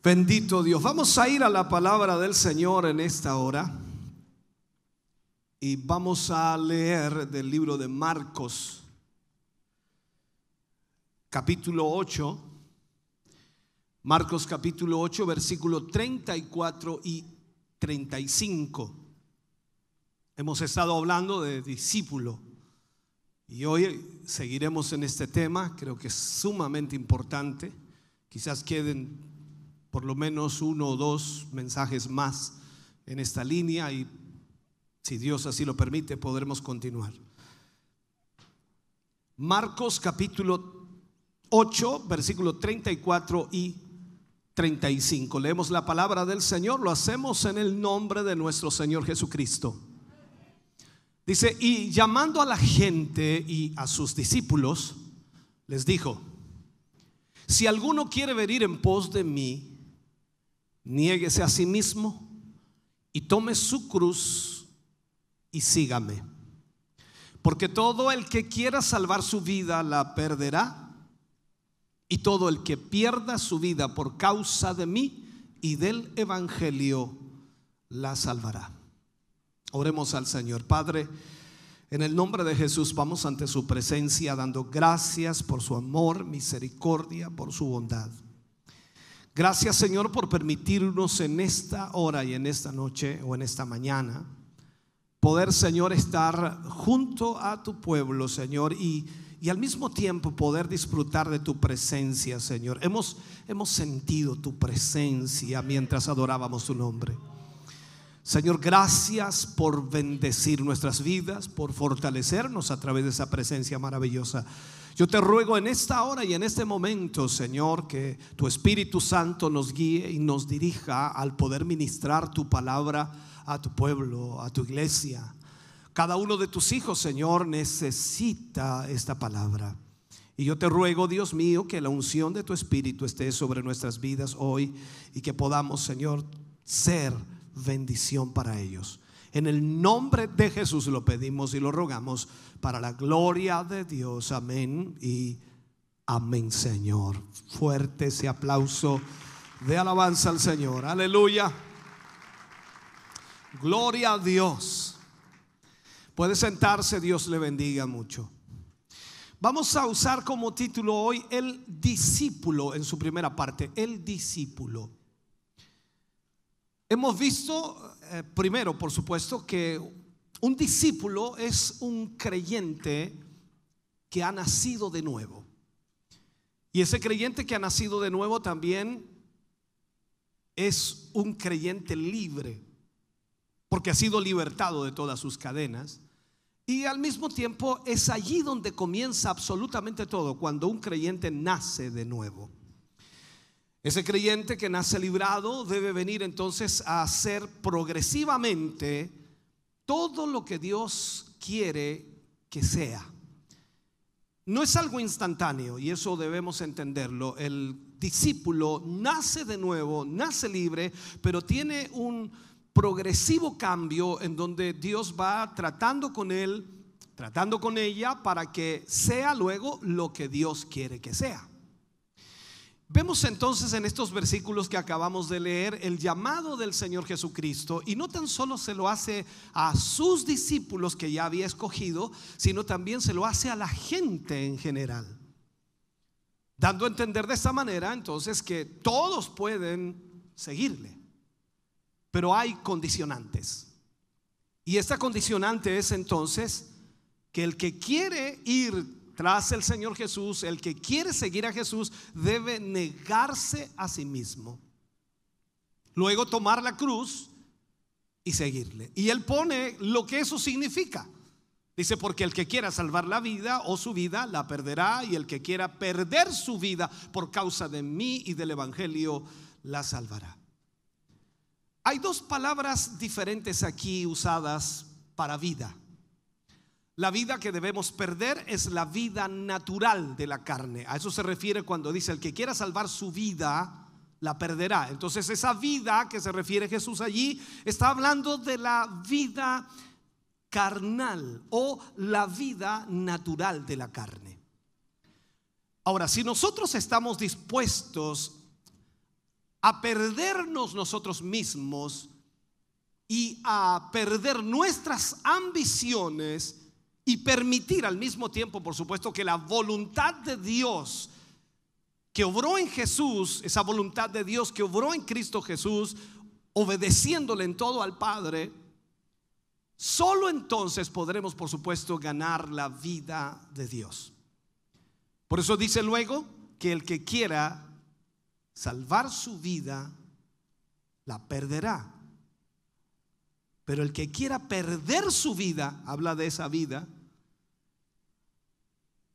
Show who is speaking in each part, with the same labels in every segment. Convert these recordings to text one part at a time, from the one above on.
Speaker 1: Bendito Dios. Vamos a ir a la palabra del Señor en esta hora y vamos a leer del libro de Marcos, capítulo 8. Marcos capítulo 8, versículo 34 y 35. Hemos estado hablando de discípulo y hoy seguiremos en este tema, creo que es sumamente importante. Quizás queden por lo menos uno o dos mensajes más en esta línea y si Dios así lo permite podremos continuar. Marcos capítulo 8, versículo 34 y 35. Leemos la palabra del Señor, lo hacemos en el nombre de nuestro Señor Jesucristo. Dice, y llamando a la gente y a sus discípulos, les dijo, si alguno quiere venir en pos de mí, niéguese a sí mismo y tome su cruz y sígame. Porque todo el que quiera salvar su vida la perderá. Y todo el que pierda su vida por causa de mí y del Evangelio la salvará. Oremos al Señor. Padre, en el nombre de Jesús vamos ante su presencia dando gracias por su amor, misericordia, por su bondad. Gracias Señor por permitirnos en esta hora y en esta noche o en esta mañana poder Señor estar junto a tu pueblo Señor y, y al mismo tiempo poder disfrutar de tu presencia Señor. Hemos, hemos sentido tu presencia mientras adorábamos tu nombre. Señor, gracias por bendecir nuestras vidas, por fortalecernos a través de esa presencia maravillosa. Yo te ruego en esta hora y en este momento, Señor, que tu Espíritu Santo nos guíe y nos dirija al poder ministrar tu palabra a tu pueblo, a tu iglesia. Cada uno de tus hijos, Señor, necesita esta palabra. Y yo te ruego, Dios mío, que la unción de tu Espíritu esté sobre nuestras vidas hoy y que podamos, Señor, ser bendición para ellos. En el nombre de Jesús lo pedimos y lo rogamos para la gloria de Dios. Amén y amén, Señor. Fuerte ese aplauso de alabanza al Señor. Aleluya. Gloria a Dios. Puede sentarse, Dios le bendiga mucho. Vamos a usar como título hoy el discípulo en su primera parte, el discípulo. Hemos visto, eh, primero, por supuesto, que un discípulo es un creyente que ha nacido de nuevo. Y ese creyente que ha nacido de nuevo también es un creyente libre, porque ha sido libertado de todas sus cadenas. Y al mismo tiempo es allí donde comienza absolutamente todo, cuando un creyente nace de nuevo. Ese creyente que nace librado debe venir entonces a hacer progresivamente todo lo que Dios quiere que sea. No es algo instantáneo y eso debemos entenderlo. El discípulo nace de nuevo, nace libre, pero tiene un progresivo cambio en donde Dios va tratando con él, tratando con ella para que sea luego lo que Dios quiere que sea. Vemos entonces en estos versículos que acabamos de leer el llamado del Señor Jesucristo y no tan solo se lo hace a sus discípulos que ya había escogido, sino también se lo hace a la gente en general. Dando a entender de esta manera entonces que todos pueden seguirle, pero hay condicionantes. Y esta condicionante es entonces que el que quiere ir tras el Señor Jesús, el que quiere seguir a Jesús debe negarse a sí mismo. Luego tomar la cruz y seguirle. Y él pone lo que eso significa. Dice, porque el que quiera salvar la vida o su vida la perderá y el que quiera perder su vida por causa de mí y del Evangelio la salvará. Hay dos palabras diferentes aquí usadas para vida. La vida que debemos perder es la vida natural de la carne. A eso se refiere cuando dice, el que quiera salvar su vida, la perderá. Entonces esa vida que se refiere Jesús allí está hablando de la vida carnal o la vida natural de la carne. Ahora, si nosotros estamos dispuestos a perdernos nosotros mismos y a perder nuestras ambiciones, y permitir al mismo tiempo, por supuesto, que la voluntad de Dios que obró en Jesús, esa voluntad de Dios que obró en Cristo Jesús, obedeciéndole en todo al Padre, solo entonces podremos, por supuesto, ganar la vida de Dios. Por eso dice luego que el que quiera salvar su vida, la perderá. Pero el que quiera perder su vida, habla de esa vida,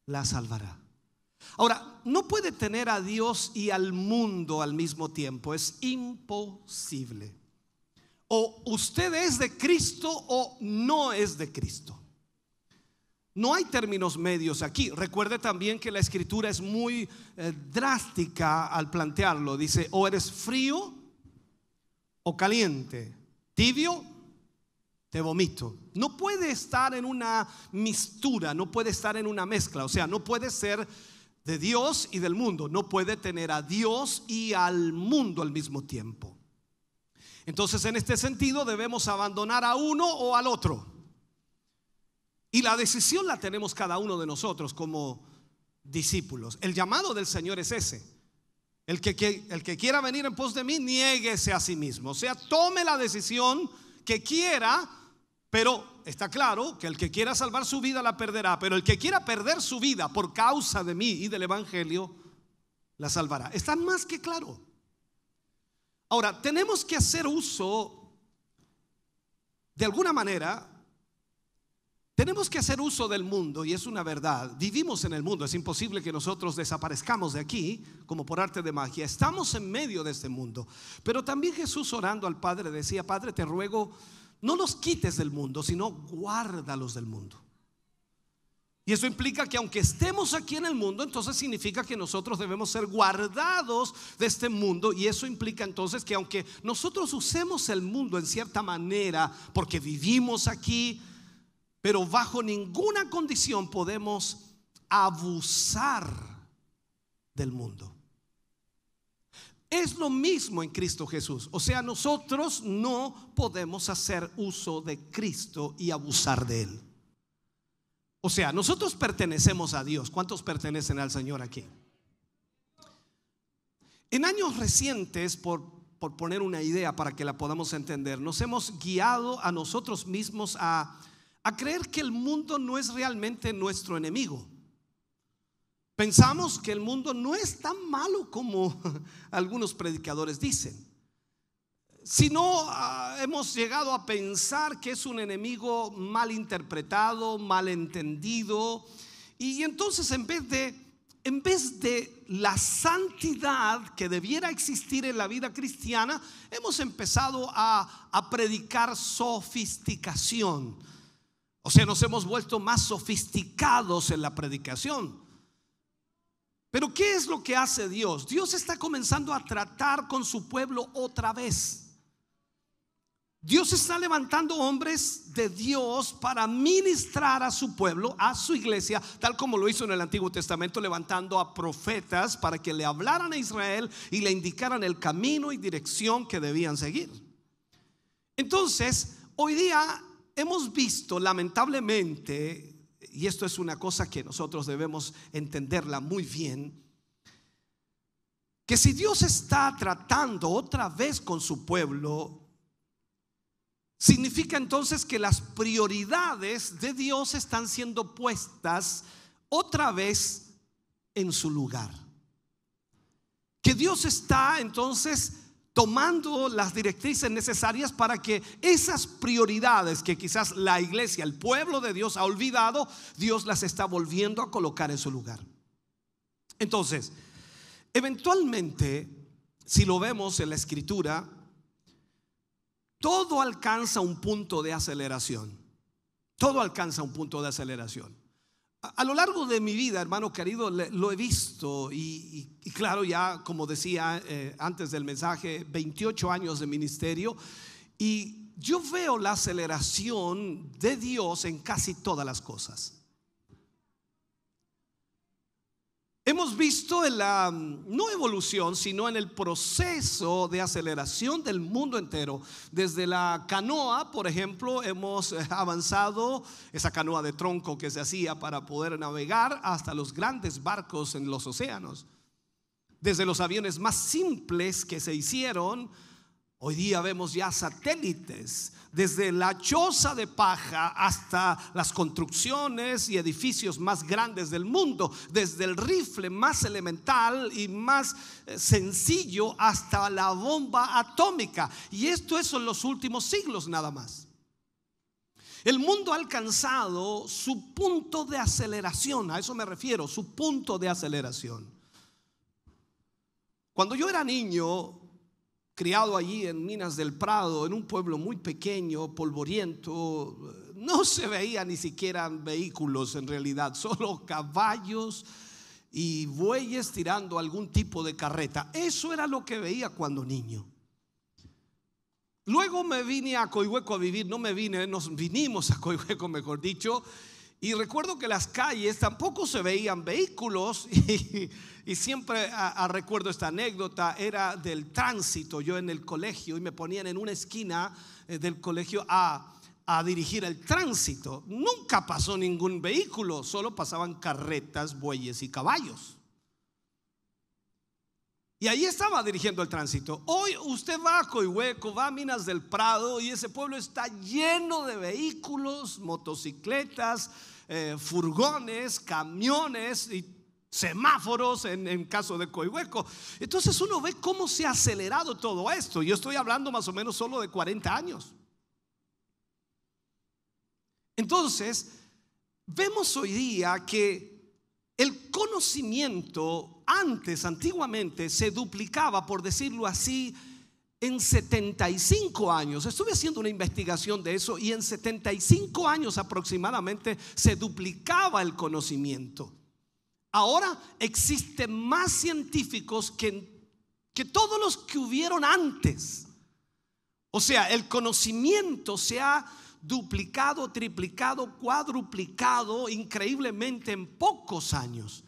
Speaker 1: la salvará. Ahora, no puede tener a Dios y al mundo al mismo tiempo, es imposible. O usted es de Cristo o no es de Cristo. No hay términos medios aquí. Recuerde también que la escritura es muy eh, drástica al plantearlo. Dice, o eres frío o caliente, tibio te vomito. No puede estar en una mistura, no puede estar en una mezcla, o sea, no puede ser de Dios y del mundo, no puede tener a Dios y al mundo al mismo tiempo. Entonces, en este sentido, debemos abandonar a uno o al otro. Y la decisión la tenemos cada uno de nosotros como discípulos. El llamado del Señor es ese. El que, el que quiera venir en pos de mí, niéguese a sí mismo. O sea, tome la decisión que quiera pero está claro que el que quiera salvar su vida la perderá, pero el que quiera perder su vida por causa de mí y del Evangelio, la salvará. Está más que claro. Ahora, tenemos que hacer uso, de alguna manera, tenemos que hacer uso del mundo y es una verdad. Vivimos en el mundo, es imposible que nosotros desaparezcamos de aquí como por arte de magia. Estamos en medio de este mundo. Pero también Jesús orando al Padre decía, Padre, te ruego no los quites del mundo, sino guárdalos del mundo. Y eso implica que aunque estemos aquí en el mundo, entonces significa que nosotros debemos ser guardados de este mundo. Y eso implica entonces que aunque nosotros usemos el mundo en cierta manera, porque vivimos aquí, pero bajo ninguna condición podemos abusar del mundo. Es lo mismo en Cristo Jesús. O sea, nosotros no podemos hacer uso de Cristo y abusar de Él. O sea, nosotros pertenecemos a Dios. ¿Cuántos pertenecen al Señor aquí? En años recientes, por, por poner una idea para que la podamos entender, nos hemos guiado a nosotros mismos a, a creer que el mundo no es realmente nuestro enemigo. Pensamos que el mundo no es tan malo como algunos predicadores dicen. Sino ah, hemos llegado a pensar que es un enemigo mal interpretado, mal entendido. Y entonces en vez de, en vez de la santidad que debiera existir en la vida cristiana, hemos empezado a, a predicar sofisticación. O sea, nos hemos vuelto más sofisticados en la predicación. Pero ¿qué es lo que hace Dios? Dios está comenzando a tratar con su pueblo otra vez. Dios está levantando hombres de Dios para ministrar a su pueblo, a su iglesia, tal como lo hizo en el Antiguo Testamento, levantando a profetas para que le hablaran a Israel y le indicaran el camino y dirección que debían seguir. Entonces, hoy día hemos visto lamentablemente y esto es una cosa que nosotros debemos entenderla muy bien, que si Dios está tratando otra vez con su pueblo, significa entonces que las prioridades de Dios están siendo puestas otra vez en su lugar. Que Dios está entonces tomando las directrices necesarias para que esas prioridades que quizás la iglesia, el pueblo de Dios ha olvidado, Dios las está volviendo a colocar en su lugar. Entonces, eventualmente, si lo vemos en la escritura, todo alcanza un punto de aceleración. Todo alcanza un punto de aceleración. A, lo largo de mi vida, hermano querido, lo he visto y, claro, ya como decía eh, antes del mensaje, 28 años de ministerio y yo veo la aceleración de Dios en casi todas las cosas. Hemos visto en la, no evolución, sino en el proceso de aceleración del mundo entero. Desde la canoa, por ejemplo, hemos avanzado, esa canoa de tronco que se hacía para poder navegar, hasta los grandes barcos en los océanos. Desde los aviones más simples que se hicieron, hoy día vemos ya satélites desde la choza de paja hasta las construcciones y edificios más grandes del mundo, desde el rifle más elemental y más eh, sencillo hasta la bomba atómica. Y esto es en los últimos siglos nada más. El mundo ha alcanzado su punto de aceleración, a eso me refiero, su punto de aceleración. Cuando yo era niño, criado allí en Minas del Prado, en un pueblo muy pequeño, polvoriento, no se veía ni siquiera vehículos en realidad, solo caballos y bueyes tirando algún tipo de carreta. Eso era lo que veía cuando niño. Luego me vine a Coihueco a vivir, no me vine, nos vinimos a Coihueco, mejor dicho, y recuerdo que las calles tampoco se veían vehículos y, siempre recuerdo esta anécdota, era del tránsito, yo en el colegio y me ponían en una esquina eh, del colegio a, a dirigir el tránsito. Nunca pasó ningún vehículo, solo pasaban carretas, bueyes y caballos. Y ahí estaba dirigiendo el tránsito. Hoy usted va a Coihueco, va a Minas del Prado y ese pueblo está lleno de vehículos, motocicletas, eh, furgones, camiones y semáforos en, caso de Coihueco. Entonces uno ve cómo se ha acelerado todo esto. Yo estoy hablando más o menos solo de 40 años. Entonces, vemos hoy día que el conocimiento antes, antiguamente, se duplicaba, por decirlo así, en 75 años, estuve haciendo una investigación de eso y en 75 años aproximadamente se duplicaba el conocimiento. Ahora existen más científicos que, que todos los que hubieron antes. O sea, el conocimiento se ha duplicado, triplicado, cuadruplicado increíblemente en pocos años.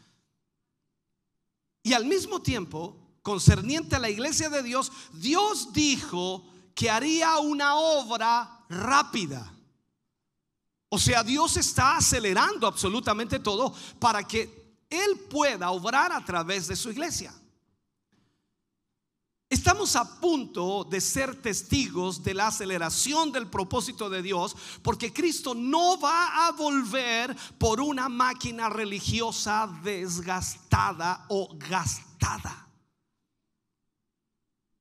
Speaker 1: Y al mismo tiempo, concerniente a la iglesia de Dios, Dios dijo que haría una obra rápida. O sea, Dios está acelerando absolutamente todo para que Él pueda obrar a través de su iglesia. Estamos a punto de ser testigos de la aceleración del propósito de Dios porque Cristo no va a volver por una máquina religiosa desgastada o gastada.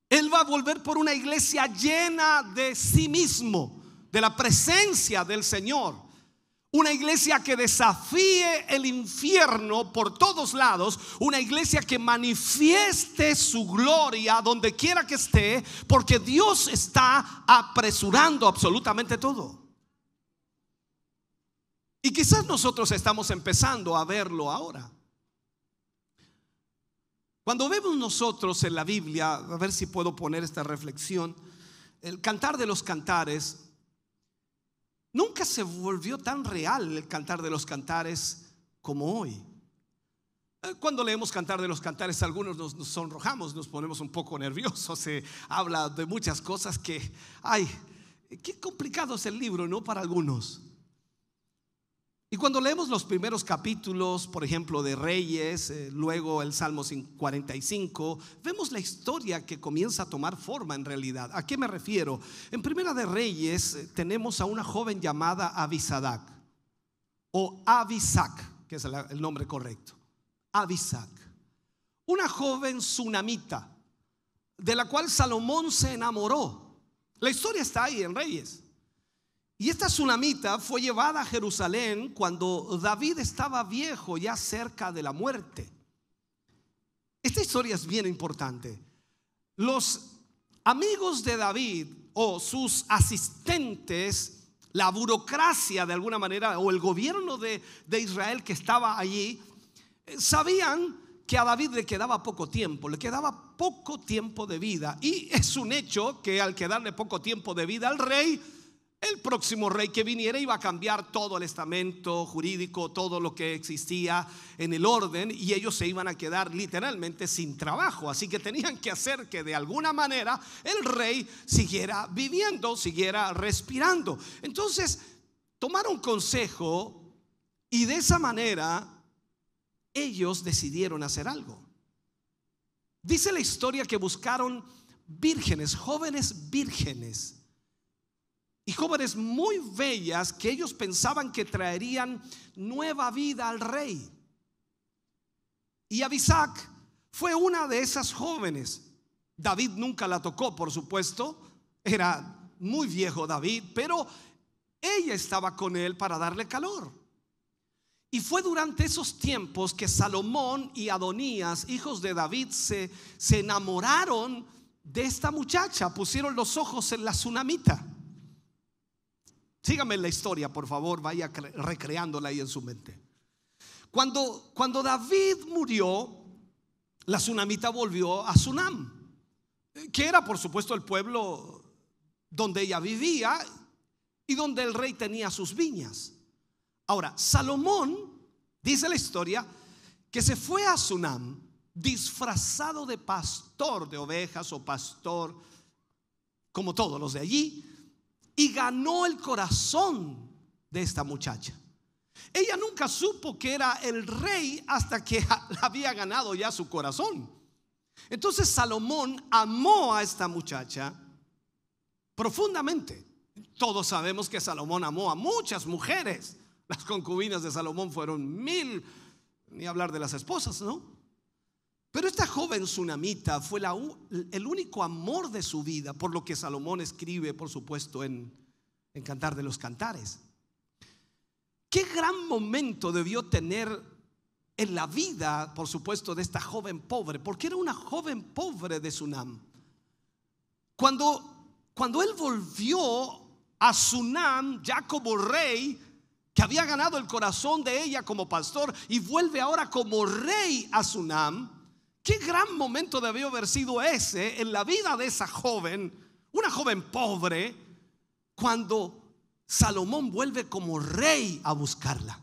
Speaker 1: Él va a volver por una iglesia llena de sí mismo, de la presencia del Señor. Una iglesia que desafíe el infierno por todos lados. Una iglesia que manifieste su gloria donde quiera que esté. Porque Dios está apresurando absolutamente todo. Y quizás nosotros estamos empezando a verlo ahora. Cuando vemos nosotros en la Biblia, a ver si puedo poner esta reflexión, el cantar de los cantares, nunca se volvió tan real el cantar de los cantares como hoy. Eh, cuando leemos cantar de los cantares, algunos nos, sonrojamos, nos ponemos un poco nerviosos, se habla de muchas cosas que, ay, qué complicado es el libro, ¿no? Para algunos. Y cuando leemos los primeros capítulos, por ejemplo, de Reyes, eh, luego el Salmo 45, vemos la historia que comienza a tomar forma en realidad. ¿A qué me refiero? En Primera de Reyes eh, tenemos a una joven llamada Abisadac o Abisac, que es el nombre correcto. Abisac. Una joven tsunamita de la cual Salomón se enamoró. La historia está ahí en Reyes. Y esta tsunamita fue llevada a Jerusalén cuando David estaba viejo, ya cerca de la muerte. Esta historia es bien importante. Los amigos de David o sus asistentes, la burocracia de alguna manera, o el gobierno de, de Israel que estaba allí, eh, sabían que a David le quedaba poco tiempo, le quedaba poco tiempo de vida. Y es un hecho que al quedarle poco tiempo de vida al rey, el próximo rey que viniera iba a cambiar todo el estamento jurídico, todo lo que existía en el orden, y ellos se iban a quedar literalmente sin trabajo. Así que tenían que hacer que de alguna manera el rey siguiera viviendo, siguiera respirando. Entonces, tomaron consejo y de esa manera ellos decidieron hacer algo. Dice la historia que buscaron vírgenes, jóvenes vírgenes, y jóvenes muy bellas que ellos pensaban que traerían nueva vida al rey. Y Abisac fue una de esas jóvenes. David nunca la tocó, por supuesto, era muy viejo David, pero ella estaba con él para darle calor. Y fue durante esos tiempos que Salomón y Adonías, hijos de David, se, se enamoraron de esta muchacha, pusieron los ojos en la tsunamita. Sígame la historia, por favor, vaya recreándola ahí en su mente. Cuando, cuando David murió, la tsunamita volvió a Sunam, que era por supuesto el pueblo donde ella vivía y donde el rey tenía sus viñas. Ahora, Salomón, dice la historia, que se fue a Sunam disfrazado de pastor de ovejas o pastor, como todos los de allí, y ganó el corazón de esta muchacha. Ella nunca supo que era el rey hasta que había ganado ya su corazón. Entonces Salomón amó a esta muchacha profundamente. Todos sabemos que Salomón amó a muchas mujeres. Las concubinas de Salomón fueron mil, ni hablar de las esposas, ¿no? Pero esta joven tsunamita fue el único amor de su vida, por lo que Salomón escribe, por supuesto, en, en Cantar de los Cantares. Qué gran momento debió tener en la vida, por supuesto, de esta joven pobre, porque era una joven pobre de Sunam. Cuando, cuando él volvió a Sunam ya como rey, que había ganado el corazón de ella como pastor y vuelve ahora como rey a Sunam. Qué gran momento debió haber sido ese en la vida de esa joven, una joven pobre, cuando Salomón vuelve como rey a buscarla.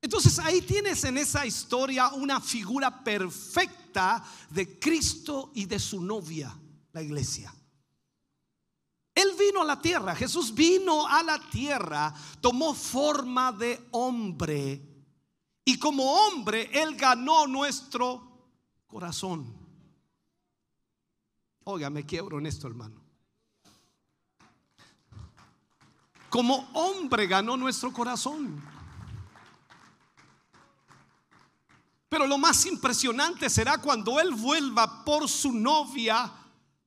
Speaker 1: Entonces ahí tienes en esa historia una figura perfecta de Cristo y de su novia, la iglesia. Él vino a la tierra, Jesús vino a la tierra, tomó forma de hombre y como hombre Él ganó nuestro corazón. Oiga, me quiebro en esto, hermano. Como hombre ganó nuestro corazón. Pero lo más impresionante será cuando Él vuelva por su novia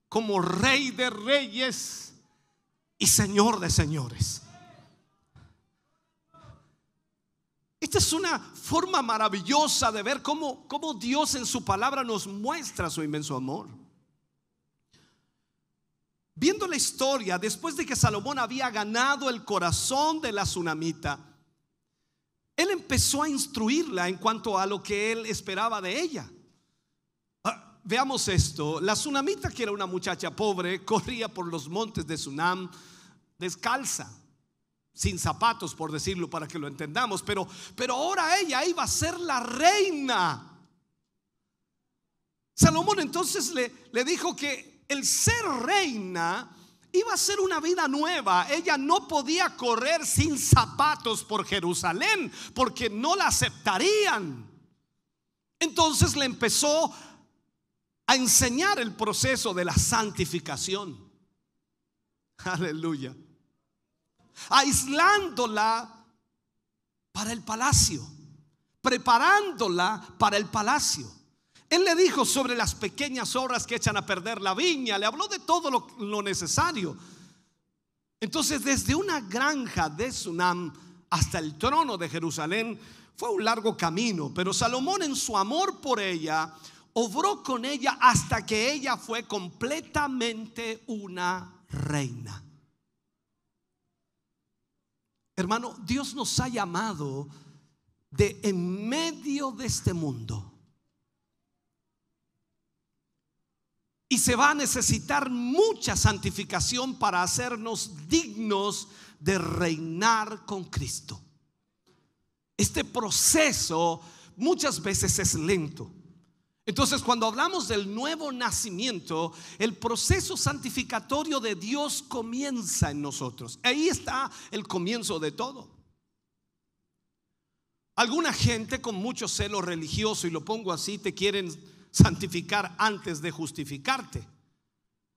Speaker 1: como rey de reyes y Señor de señores. Esta es una forma maravillosa de ver cómo, cómo Dios en su palabra nos muestra su inmenso amor. Viendo la historia, después de que Salomón había ganado el corazón de la tsunamita, él empezó a instruirla en cuanto a lo que él esperaba de ella. Ah, veamos esto, la tsunamita que era una muchacha pobre, corría por los montes de Sunam descalza, sin zapatos, por decirlo, para que lo entendamos, pero, pero ahora ella iba a ser la reina. Salomón entonces le, le dijo que el ser reina iba a ser una vida nueva. Ella no podía correr sin zapatos por Jerusalén porque no la aceptarían. Entonces le empezó a enseñar el proceso de la santificación. Aleluya aislándola para el palacio, preparándola para el palacio. Él le dijo sobre las pequeñas obras que echan a perder la viña, le habló de todo lo, necesario. Entonces, desde una granja de Sunam hasta el trono de Jerusalén fue un largo camino, pero Salomón en su amor por ella obró con ella hasta que ella fue completamente una reina. Hermano, Dios nos ha llamado de en medio de este mundo. Y se va a necesitar mucha santificación para hacernos dignos de reinar con Cristo. Este proceso muchas veces es lento. Entonces, cuando hablamos del nuevo nacimiento, el proceso santificatorio de Dios comienza en nosotros. Ahí está el comienzo de todo. Alguna gente con mucho celo religioso, y lo pongo así, te quieren santificar antes de justificarte.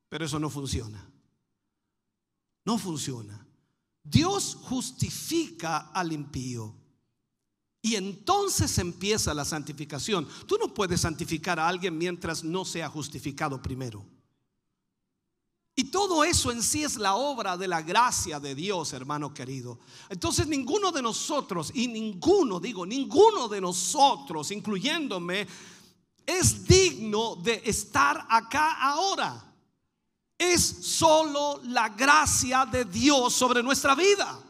Speaker 1: Pero eso no funciona. No funciona. Dios justifica al impío. Y entonces empieza la santificación. Tú no puedes santificar a alguien mientras no sea justificado primero. Y todo eso en sí es la obra de la gracia de Dios, hermano querido. Entonces ninguno de nosotros, y ninguno, digo, ninguno de nosotros, incluyéndome, es digno de estar acá ahora. Es solo la gracia de Dios sobre nuestra vida.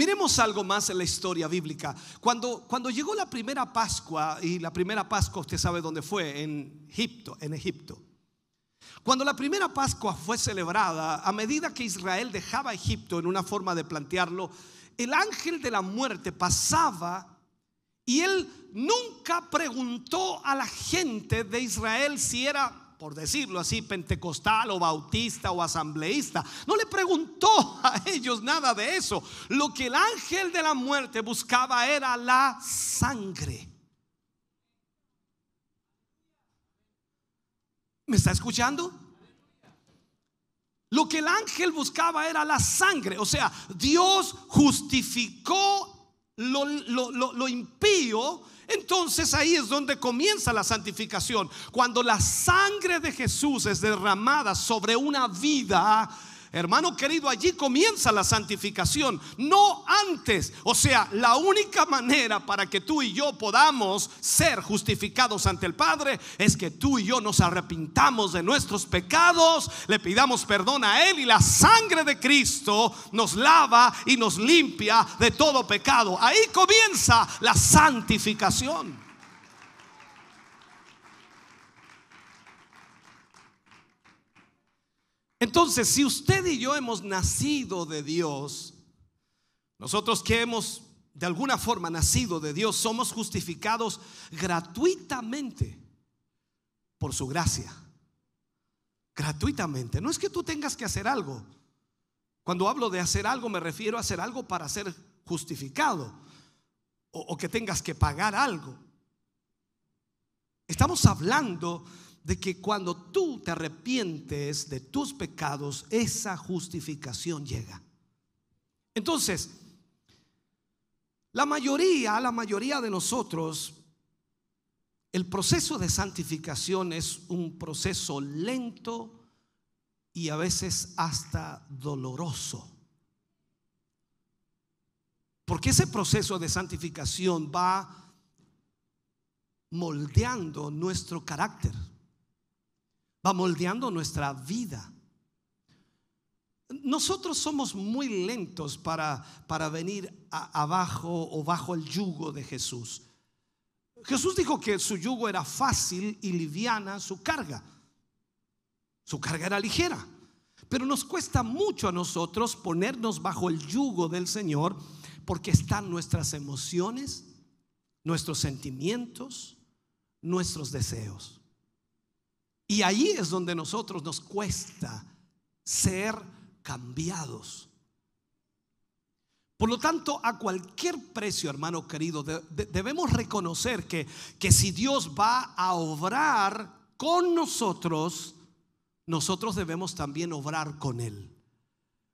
Speaker 1: Miremos algo más en la historia bíblica. Cuando, cuando llegó la primera Pascua, y la primera Pascua usted sabe dónde fue, en Egipto, en Egipto. Cuando la primera Pascua fue celebrada, a medida que Israel dejaba Egipto, en una forma de plantearlo, el ángel de la muerte pasaba y él nunca preguntó a la gente de Israel si era por decirlo así, pentecostal o bautista o asambleísta. No le preguntó a ellos nada de eso. Lo que el ángel de la muerte buscaba era la sangre. ¿Me está escuchando? Lo que el ángel buscaba era la sangre. O sea, Dios justificó lo, lo impío entonces ahí es donde comienza la santificación. Cuando la sangre de Jesús es derramada sobre una vida, Hermano querido, allí comienza la santificación, no antes. O sea, la única manera para que tú y yo podamos ser justificados ante el Padre es que tú y yo nos arrepintamos de nuestros pecados, le pidamos perdón a Él y la sangre de Cristo nos lava y nos limpia de todo pecado. Ahí comienza la santificación. Entonces, si usted y yo hemos nacido de Dios, nosotros que hemos de alguna forma nacido de Dios, somos justificados gratuitamente por su gracia. Gratuitamente. No es que tú tengas que hacer algo. Cuando hablo de hacer algo me refiero a hacer algo para ser justificado o, que tengas que pagar algo. Estamos hablando de que cuando tú te arrepientes de tus pecados, esa justificación llega. Entonces, la mayoría, la mayoría de nosotros, el proceso de santificación es un proceso lento y a veces hasta doloroso. Porque ese proceso de santificación va moldeando nuestro carácter va moldeando nuestra vida. Nosotros somos muy lentos para, para venir abajo o bajo el yugo de Jesús. Jesús dijo que su yugo era fácil y liviana su carga. Su carga era ligera. Pero nos cuesta mucho a nosotros ponernos bajo el yugo del Señor porque están nuestras emociones, nuestros sentimientos, nuestros deseos. Y ahí es donde nosotros nos cuesta ser cambiados. Por lo tanto, a cualquier precio, hermano querido, debemos reconocer que, que si Dios va a obrar con nosotros, nosotros debemos también obrar con Él.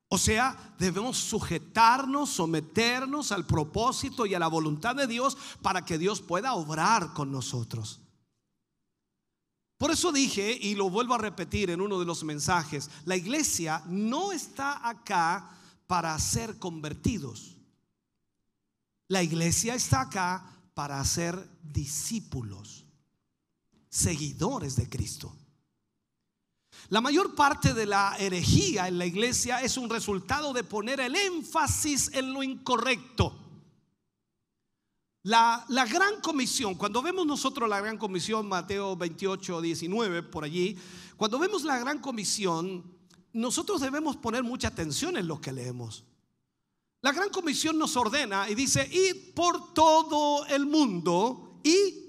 Speaker 1: O sea, debemos sujetarnos, someternos al propósito y a la voluntad de Dios para que Dios pueda obrar con nosotros. Por eso dije, y lo vuelvo a repetir en uno de los mensajes, la iglesia no está acá para ser convertidos. La iglesia está acá para ser discípulos, seguidores de Cristo. La mayor parte de la herejía en la iglesia es un resultado de poner el énfasis en lo incorrecto. La, gran comisión, cuando vemos nosotros la gran comisión, Mateo 28, 19, por allí, cuando vemos la gran comisión, nosotros debemos poner mucha atención en lo que leemos. La gran comisión nos ordena y dice, id por todo el mundo y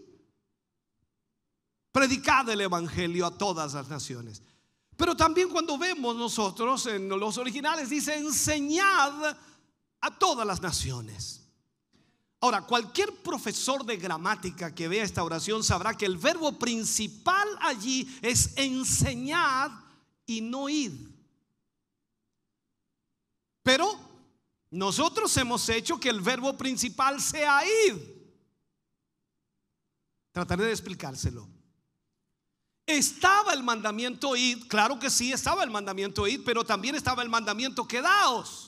Speaker 1: predicad el Evangelio a todas las naciones. Pero también cuando vemos nosotros en los originales dice, enseñad a todas las naciones. Ahora, cualquier profesor de gramática que vea esta oración sabrá que el verbo principal allí es enseñar y no ir. Pero nosotros hemos hecho que el verbo principal sea ir. Trataré de explicárselo. Estaba el mandamiento id, claro que sí, estaba el mandamiento id, pero también estaba el mandamiento quedaos.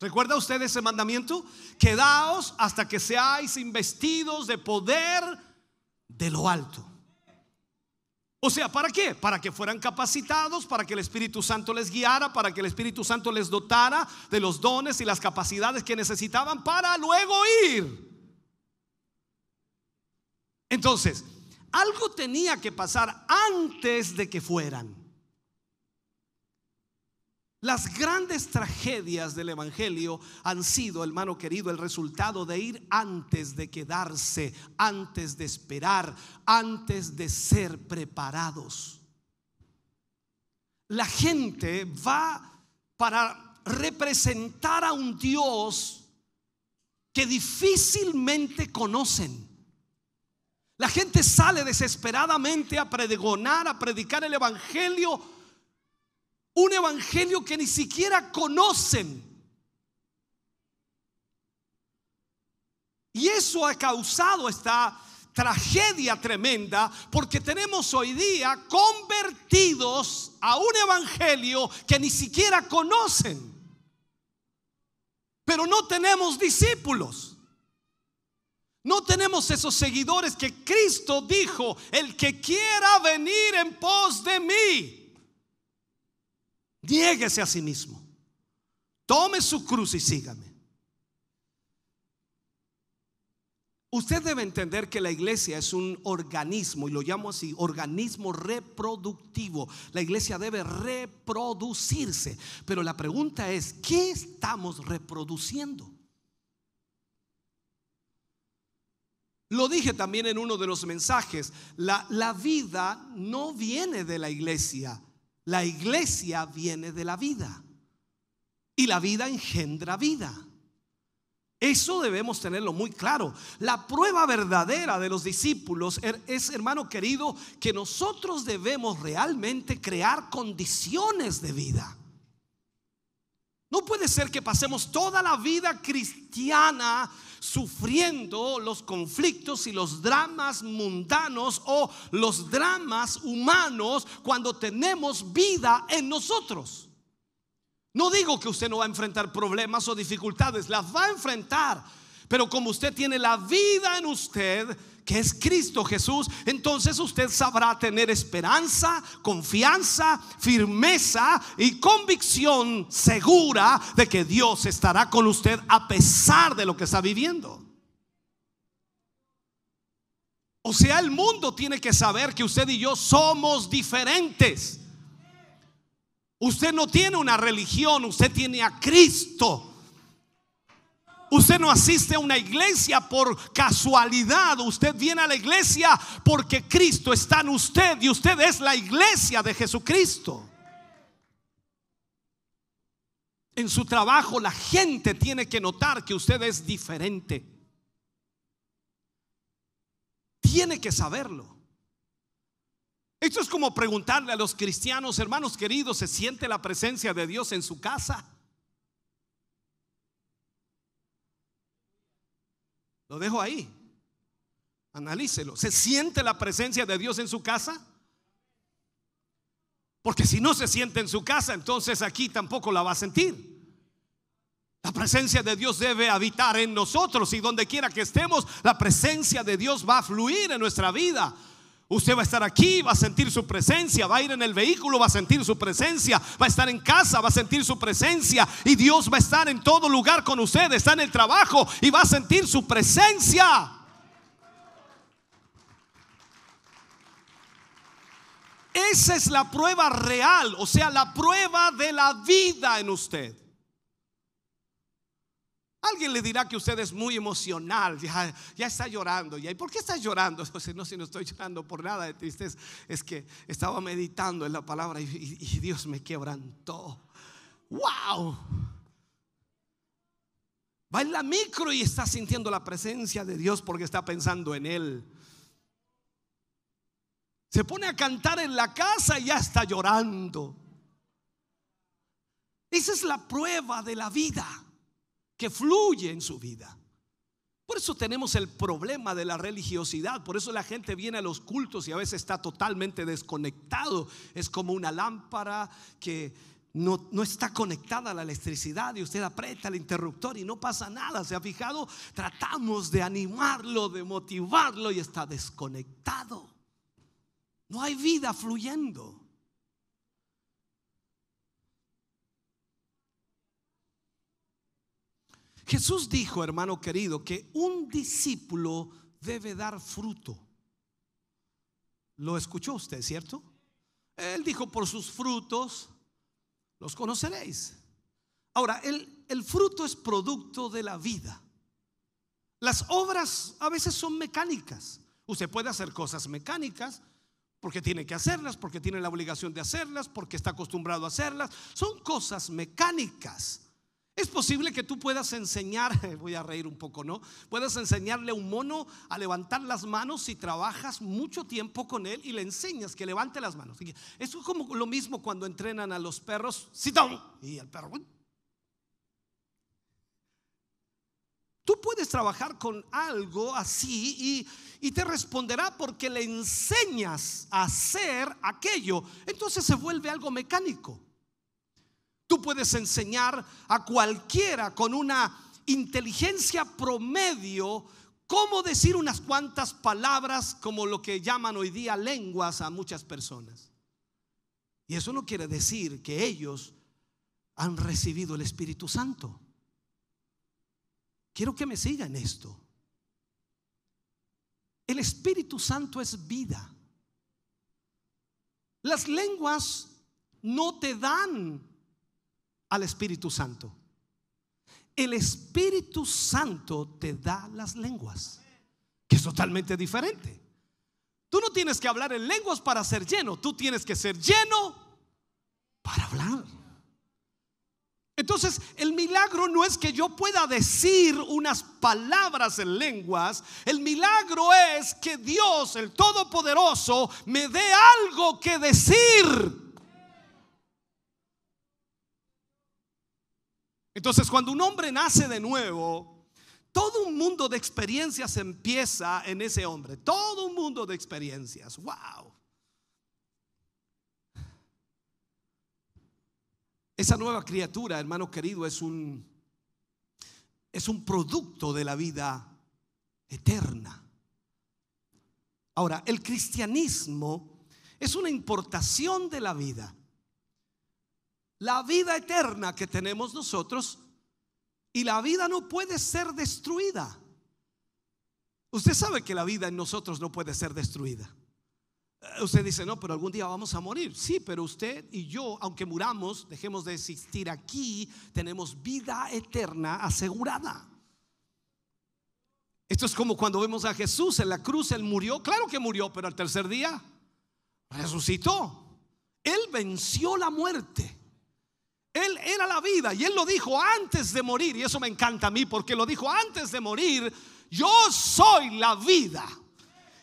Speaker 1: ¿Recuerda usted ese mandamiento? Quedaos hasta que seáis investidos de poder de lo alto. O sea, ¿para qué? Para que fueran capacitados, para que el Espíritu Santo les guiara, para que el Espíritu Santo les dotara de los dones y las capacidades que necesitaban para luego ir. Entonces, algo tenía que pasar antes de que fueran. Las grandes tragedias del Evangelio han sido, hermano querido, el resultado de ir antes de quedarse, antes de esperar, antes de ser preparados. La gente va para representar a un Dios que difícilmente conocen. La gente sale desesperadamente a pregonar, a predicar el Evangelio un evangelio que ni siquiera conocen. Y eso ha causado esta tragedia tremenda porque tenemos hoy día convertidos a un evangelio que ni siquiera conocen. Pero no tenemos discípulos. No tenemos esos seguidores que Cristo dijo, el que quiera venir en pos de mí, Niéguese a sí mismo. Tome su cruz y sígame. Usted debe entender que la iglesia es un organismo, y lo llamo así, organismo reproductivo. La iglesia debe reproducirse. Pero la pregunta es, ¿qué estamos reproduciendo? Lo dije también en uno de los mensajes, la, la vida no viene de la iglesia, la iglesia viene de la vida y la vida engendra vida. Eso debemos tenerlo muy claro. La prueba verdadera de los discípulos er, es, hermano querido, que nosotros debemos realmente crear condiciones de vida. No puede ser que pasemos toda la vida cristiana sufriendo los conflictos y los dramas mundanos o los dramas humanos cuando tenemos vida en nosotros. No digo que usted no va a enfrentar problemas o dificultades, las va a enfrentar, pero como usted tiene la vida en usted, que es Cristo Jesús, entonces usted sabrá tener esperanza, confianza, firmeza y convicción segura de que Dios estará con usted a pesar de lo que está viviendo. O sea, el mundo tiene que saber que usted y yo somos diferentes. Usted no tiene una religión, usted tiene a Cristo. Usted no asiste a una iglesia por casualidad. Usted viene a la iglesia porque Cristo está en usted y usted es la iglesia de Jesucristo. En su trabajo la gente tiene que notar que usted es diferente. Tiene que saberlo. Esto es como preguntarle a los cristianos, hermanos queridos, ¿se siente la presencia de Dios en su casa? Lo dejo ahí. Analícelo. ¿Se siente la presencia de Dios en su casa? Porque si no se siente en su casa, entonces aquí tampoco la va a sentir. La presencia de Dios debe habitar en nosotros y donde quiera que estemos, la presencia de Dios va a fluir en nuestra vida. Usted va a estar aquí, va a sentir su presencia, va a ir en el vehículo, va a sentir su presencia, va a estar en casa, va a sentir su presencia y Dios va a estar en todo lugar con usted, está en el trabajo y va a sentir su presencia. Esa es la prueba real, o sea, la prueba de la vida en usted. Alguien le dirá que usted es muy emocional, ya, está llorando. ¿Y por qué está llorando? no, si no estoy llorando por nada de tristeza, es que estaba meditando en la palabra y, y Dios me quebrantó. ¡Wow! Va en la micro y está sintiendo la presencia de Dios porque está pensando en Él. Se pone a cantar en la casa y ya está llorando. Esa es la prueba de la vida que fluye en su vida. Por eso tenemos el problema de la religiosidad, por eso la gente viene a los cultos y a veces está totalmente desconectado. Es como una lámpara que no, no, está conectada a la electricidad y usted aprieta el interruptor y no pasa nada. ¿Se ha fijado? Tratamos de animarlo, de motivarlo y está desconectado. No hay vida fluyendo. Jesús dijo, hermano querido, que un discípulo debe dar fruto. ¿Lo escuchó usted, cierto? Él dijo, por sus frutos los conoceréis. Ahora, el, el fruto es producto de la vida. Las obras a veces son mecánicas. Usted puede hacer cosas mecánicas porque tiene que hacerlas, porque tiene la obligación de hacerlas, porque está acostumbrado a hacerlas. Son cosas mecánicas. Es posible que tú puedas enseñar, voy a reír un poco, ¿no? Puedas enseñarle a un mono a levantar las manos si trabajas mucho tiempo con él y le enseñas que levante las manos. Eso es como lo mismo cuando entrenan a los perros, sit y el perro. Tú puedes trabajar con algo así y, y te responderá porque le enseñas a hacer aquello. Entonces se vuelve algo mecánico. Tú puedes enseñar a cualquiera con una inteligencia promedio cómo decir unas cuantas palabras como lo que llaman hoy día lenguas a muchas personas. Y eso no quiere decir que ellos han recibido el Espíritu Santo. Quiero que me sigan esto. El Espíritu Santo es vida. Las lenguas no te dan al Espíritu Santo. El Espíritu Santo te da las lenguas, que es totalmente diferente. Tú no tienes que hablar en lenguas para ser lleno, tú tienes que ser lleno para hablar. Entonces, el milagro no es que yo pueda decir unas palabras en lenguas, el milagro es que Dios, el Todopoderoso, me dé algo que decir. Entonces, cuando un hombre nace de nuevo, todo un mundo de experiencias empieza en ese hombre. Todo un mundo de experiencias. ¡Wow! Esa nueva criatura, hermano querido, es un, es un producto de la vida eterna. Ahora, el cristianismo es una importación de la vida la vida eterna que tenemos nosotros y la vida no puede ser destruida. Usted sabe que la vida en nosotros no puede ser destruida. Eh, usted dice, no, pero algún día vamos a morir. Sí, pero usted y yo, aunque muramos, dejemos de existir aquí, tenemos vida eterna asegurada. Esto es como cuando vemos a Jesús en la cruz, Él murió, claro que murió, pero al tercer día resucitó. Él venció la muerte. Él era la vida y él lo dijo antes de morir. Y eso me encanta a mí porque lo dijo antes de morir. Yo soy la vida.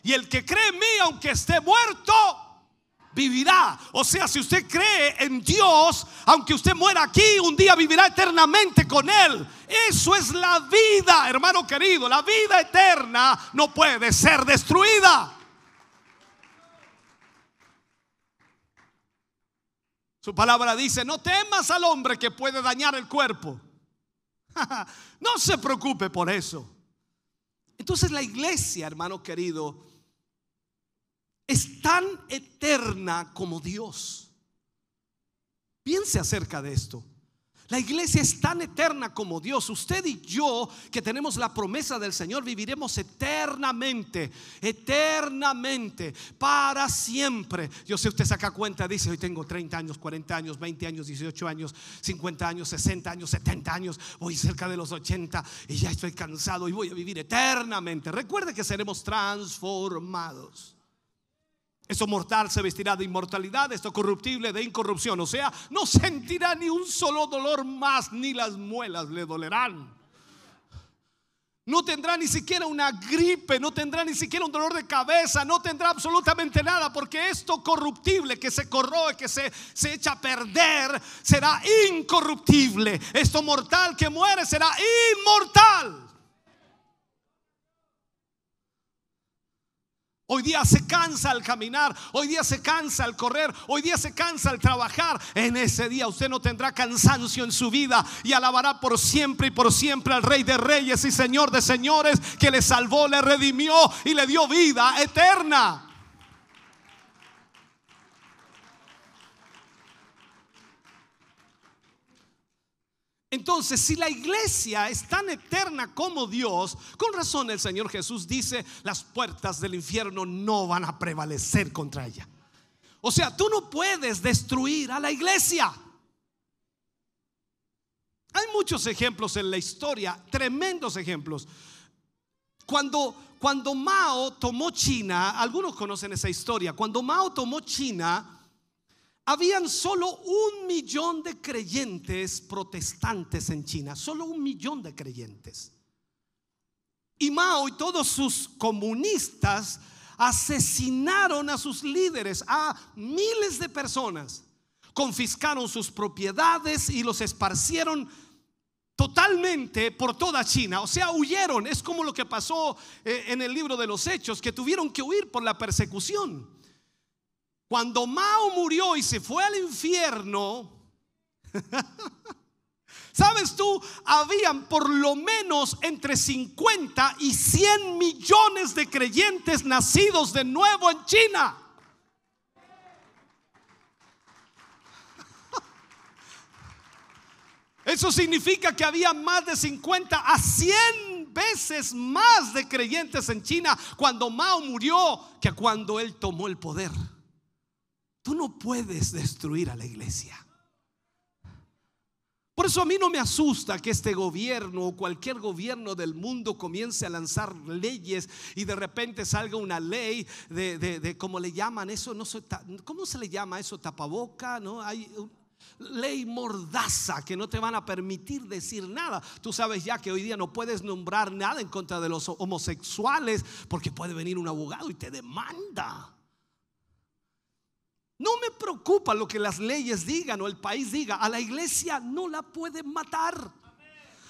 Speaker 1: Y el que cree en mí, aunque esté muerto, vivirá. O sea, si usted cree en Dios, aunque usted muera aquí, un día vivirá eternamente con Él. Eso es la vida, hermano querido. La vida eterna no puede ser destruida. Su palabra dice, no temas al hombre que puede dañar el cuerpo. no se preocupe por eso. Entonces la iglesia, hermano querido, es tan eterna como Dios. Piense acerca de esto. La iglesia es tan eterna como Dios. Usted y yo, que tenemos la promesa del Señor, viviremos eternamente, eternamente, para siempre. Yo sé, usted saca cuenta, dice, hoy tengo 30 años, 40 años, 20 años, 18 años, 50 años, 60 años, 70 años, voy cerca de los 80 y ya estoy cansado y voy a vivir eternamente. Recuerde que seremos transformados. Esto mortal se vestirá de inmortalidad, esto corruptible de incorrupción. O sea, no sentirá ni un solo dolor más, ni las muelas le dolerán. No tendrá ni siquiera una gripe, no tendrá ni siquiera un dolor de cabeza, no tendrá absolutamente nada, porque esto corruptible que se corroe, que se, se echa a perder, será incorruptible. Esto mortal que muere será inmortal. Hoy día se cansa al caminar, hoy día se cansa al correr, hoy día se cansa al trabajar. En ese día usted no tendrá cansancio en su vida y alabará por siempre y por siempre al Rey de Reyes y Señor de Señores que le salvó, le redimió y le dio vida eterna. Entonces, si la iglesia es tan eterna como Dios, con razón el Señor Jesús dice, las puertas del infierno no van a prevalecer contra ella. O sea, tú no puedes destruir a la iglesia. Hay muchos ejemplos en la historia, tremendos ejemplos. Cuando, cuando Mao tomó China, algunos conocen esa historia, cuando Mao tomó China, habían solo un millón de creyentes protestantes en China, solo un millón de creyentes. Y Mao y todos sus comunistas asesinaron a sus líderes, a miles de personas. Confiscaron sus propiedades y los esparcieron totalmente por toda China. O sea, huyeron. Es como lo que pasó eh, en el libro de los Hechos, que tuvieron que huir por la persecución. Cuando Mao murió y se fue al infierno, ¿sabes tú? Habían por lo menos entre 50 y 100 millones de creyentes nacidos de nuevo en China. Eso significa que había más de 50 a 100 veces más de creyentes en China cuando Mao murió que cuando él tomó el poder. Tú no puedes destruir a la iglesia. Por eso a mí no me asusta que este gobierno o cualquier gobierno del mundo comience a lanzar leyes y de repente salga una ley de, de, ¿cómo le llaman eso? No ¿Cómo se le llama eso? Tapaboca, ¿no? Hay ley mordaza que no te van a permitir decir nada. Tú sabes ya que hoy día no puedes nombrar nada en contra de los homosexuales porque puede venir un abogado y te demanda. No me preocupa lo que las leyes digan o el país diga. A la iglesia no la pueden matar.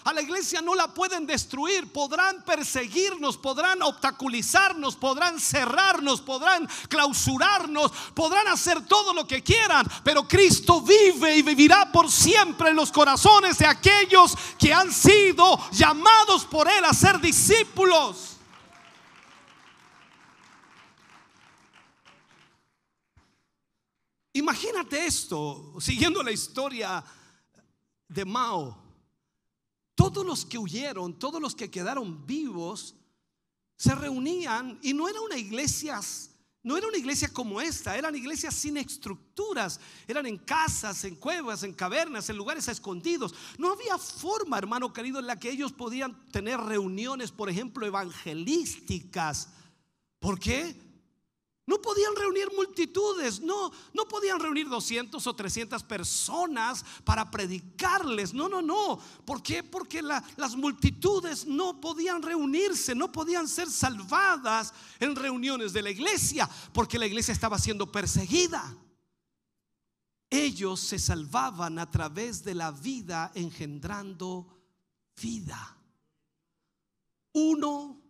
Speaker 1: A la iglesia no la pueden destruir. Podrán perseguirnos, podrán obstaculizarnos, podrán cerrarnos, podrán clausurarnos, podrán hacer todo lo que quieran. Pero Cristo vive y vivirá por siempre en los corazones de aquellos que han sido llamados por Él a ser discípulos. Imagínate esto, siguiendo la historia de Mao. Todos los que huyeron, todos los que quedaron vivos, se reunían y no era una iglesia, no era una iglesia como esta, eran iglesias sin estructuras, eran en casas, en cuevas, en cavernas, en lugares escondidos. No había forma, hermano querido, en la que ellos podían tener reuniones, por ejemplo, evangelísticas. ¿Por qué? No podían reunir multitudes, no, no podían reunir 200 o 300 personas para predicarles. No, no, no. ¿Por qué? Porque las multitudes no podían reunirse, no podían ser salvadas en reuniones de la iglesia, porque la iglesia estaba siendo perseguida. Ellos se salvaban a través de la vida engendrando vida. Uno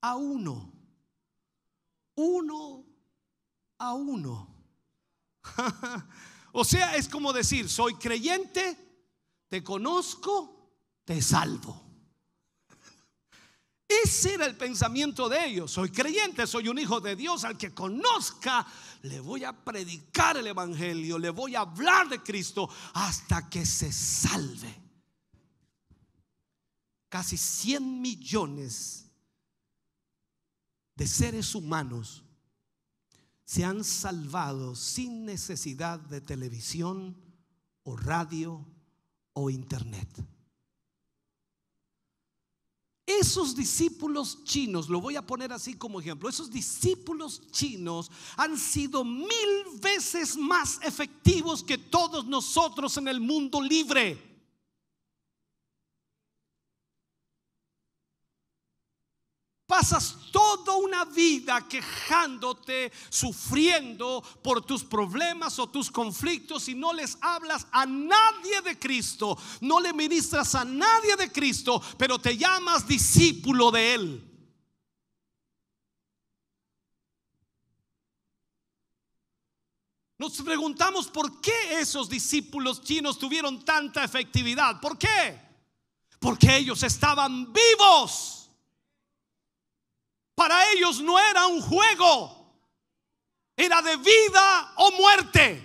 Speaker 1: a uno. Uno a uno. o sea, es como decir, soy creyente, te conozco, te salvo. Ese era el pensamiento de ellos. Soy creyente, soy un hijo de Dios. Al que conozca, le voy a predicar el Evangelio, le voy a hablar de Cristo hasta que se salve. Casi 100 millones de seres humanos se han salvado sin necesidad de televisión o radio o internet. Esos discípulos chinos, lo voy a poner así como ejemplo, esos discípulos chinos han sido mil veces más efectivos que todos nosotros en el mundo libre. Pasas toda una vida quejándote, sufriendo por tus problemas o tus conflictos y no les hablas a nadie de Cristo, no le ministras a nadie de Cristo, pero te llamas discípulo de Él. Nos preguntamos por qué esos discípulos chinos tuvieron tanta efectividad. ¿Por qué? Porque ellos estaban vivos. Para ellos no era un juego, era de vida o muerte.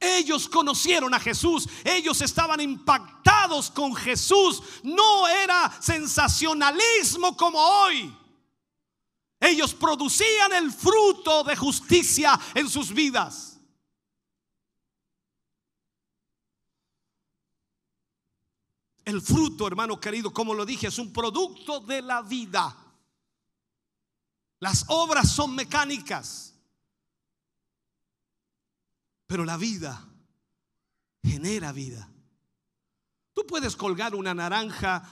Speaker 1: Ellos conocieron a Jesús, ellos estaban impactados con Jesús, no era sensacionalismo como hoy. Ellos producían el fruto de justicia en sus vidas. El fruto, hermano querido, como lo dije, es un producto de la vida. Las obras son mecánicas, pero la vida genera vida. Tú puedes colgar una naranja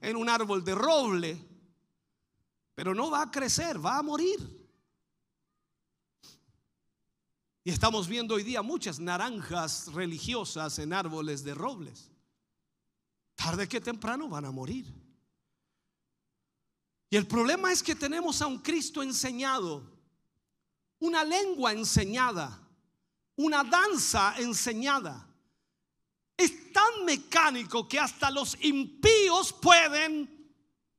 Speaker 1: en un árbol de roble, pero no va a crecer, va a morir. Y estamos viendo hoy día muchas naranjas religiosas en árboles de robles tarde que temprano van a morir. Y el problema es que tenemos a un Cristo enseñado, una lengua enseñada, una danza enseñada. Es tan mecánico que hasta los impíos pueden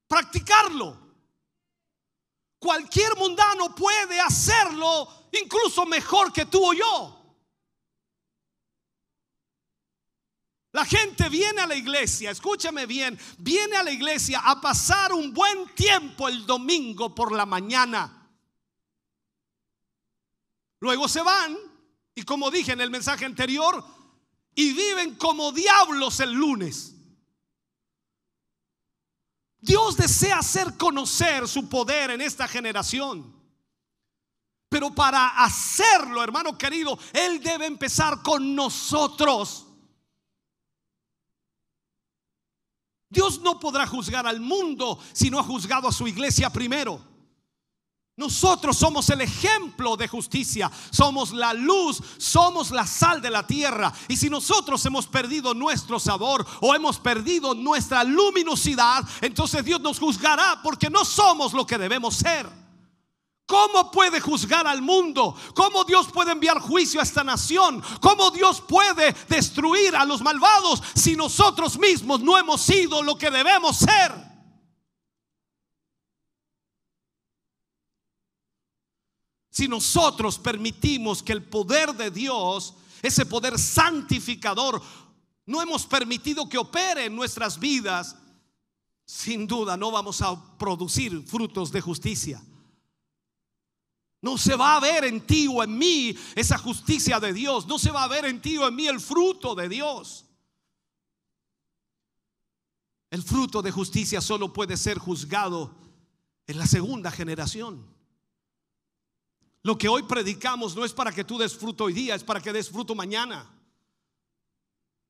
Speaker 1: practicarlo. Cualquier mundano puede hacerlo incluso mejor que tú o yo. La gente viene a la iglesia, escúchame bien, viene a la iglesia a pasar un buen tiempo el domingo por la mañana. Luego se van y como dije en el mensaje anterior, y viven como diablos el lunes. Dios desea hacer conocer su poder en esta generación. Pero para hacerlo, hermano querido, Él debe empezar con nosotros. Dios no podrá juzgar al mundo si no ha juzgado a su iglesia primero. Nosotros somos el ejemplo de justicia, somos la luz, somos la sal de la tierra. Y si nosotros hemos perdido nuestro sabor o hemos perdido nuestra luminosidad, entonces Dios nos juzgará porque no somos lo que debemos ser. ¿Cómo puede juzgar al mundo? ¿Cómo Dios puede enviar juicio a esta nación? ¿Cómo Dios puede destruir a los malvados si nosotros mismos no hemos sido lo que debemos ser? Si nosotros permitimos que el poder de Dios, ese poder santificador, no hemos permitido que opere en nuestras vidas, sin duda no vamos a producir frutos de justicia. No se va a ver en ti o en mí esa justicia de Dios. No se va a ver en ti o en mí el fruto de Dios. El fruto de justicia solo puede ser juzgado en la segunda generación. Lo que hoy predicamos no es para que tú des fruto hoy día, es para que des fruto mañana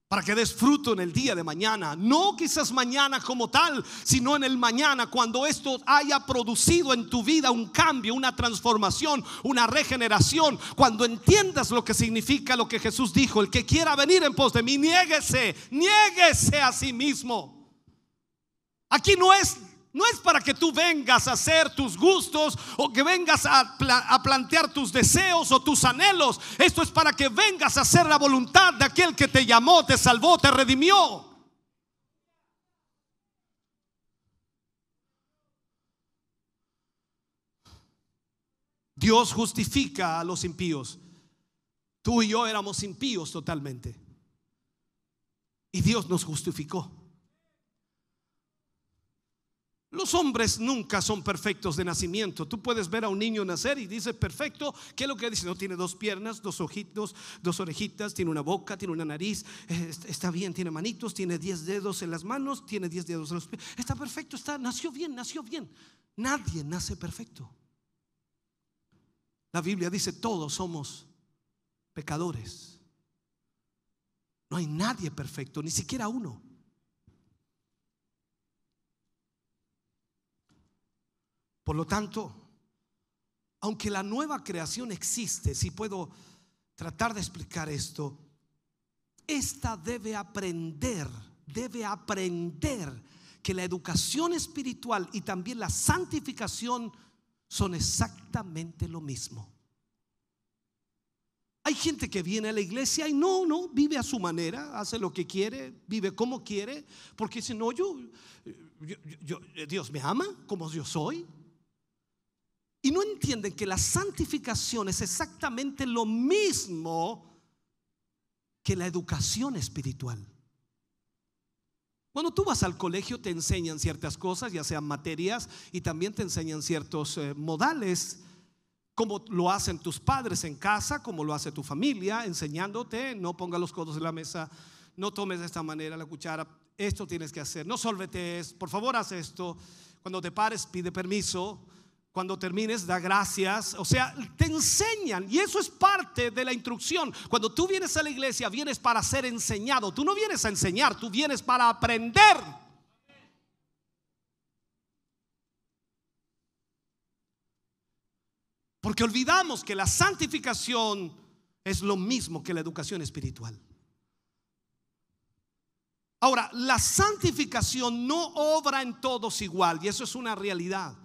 Speaker 1: para que des fruto en el día de mañana. No quizás mañana como tal, sino en el mañana cuando esto haya producido en tu vida un cambio, una transformación, una regeneración. Cuando entiendas lo que significa lo que Jesús dijo, el que quiera venir en pos de mí, niéguese, niéguese a sí mismo. Aquí no es no es para que tú vengas a hacer tus gustos o que vengas a, plantear tus deseos o tus anhelos. Esto es para que vengas a hacer la voluntad de aquel que te llamó, te salvó, te redimió. Dios justifica a los impíos. Tú y yo éramos impíos totalmente. Y Dios nos justificó. Los hombres nunca son perfectos de nacimiento. Tú puedes ver a un niño nacer y dice perfecto. ¿Qué es lo que dice? No tiene dos piernas, dos ojitos, dos orejitas, tiene una boca, tiene una nariz. Eh, está bien, tiene manitos, tiene diez dedos en las manos, tiene diez dedos en los pies. Está perfecto, está, nació bien, nació bien. Nadie nace perfecto. La Biblia dice todos somos pecadores. No hay nadie perfecto, ni siquiera uno. Por lo tanto, aunque la nueva creación existe, si puedo tratar de explicar esto, esta debe aprender, debe aprender que la educación espiritual y también la santificación son exactamente lo mismo. Hay gente que viene a la iglesia y no, no, vive a su manera, hace lo que quiere, vive como quiere, porque si no, yo, yo, Dios me ama como yo soy, y no entienden que la santificación es exactamente lo mismo que la educación espiritual. Cuando tú vas al colegio te enseñan ciertas cosas, ya sean materias, y también te enseñan ciertos eh, modales, como lo hacen tus padres en casa, como lo hace tu familia, enseñándote, no ponga los codos en la mesa, no tomes de esta manera la cuchara, esto tienes que hacer, no solvetes, por favor haz esto, cuando te pares pide permiso, cuando termines, da gracias. O sea, te enseñan y eso es parte de la instrucción. Cuando tú vienes a la iglesia, vienes para ser enseñado. Tú no vienes a enseñar, tú vienes para aprender. Porque olvidamos que la santificación es lo mismo que la educación espiritual. Ahora, la santificación no obra en todos igual y eso es una realidad.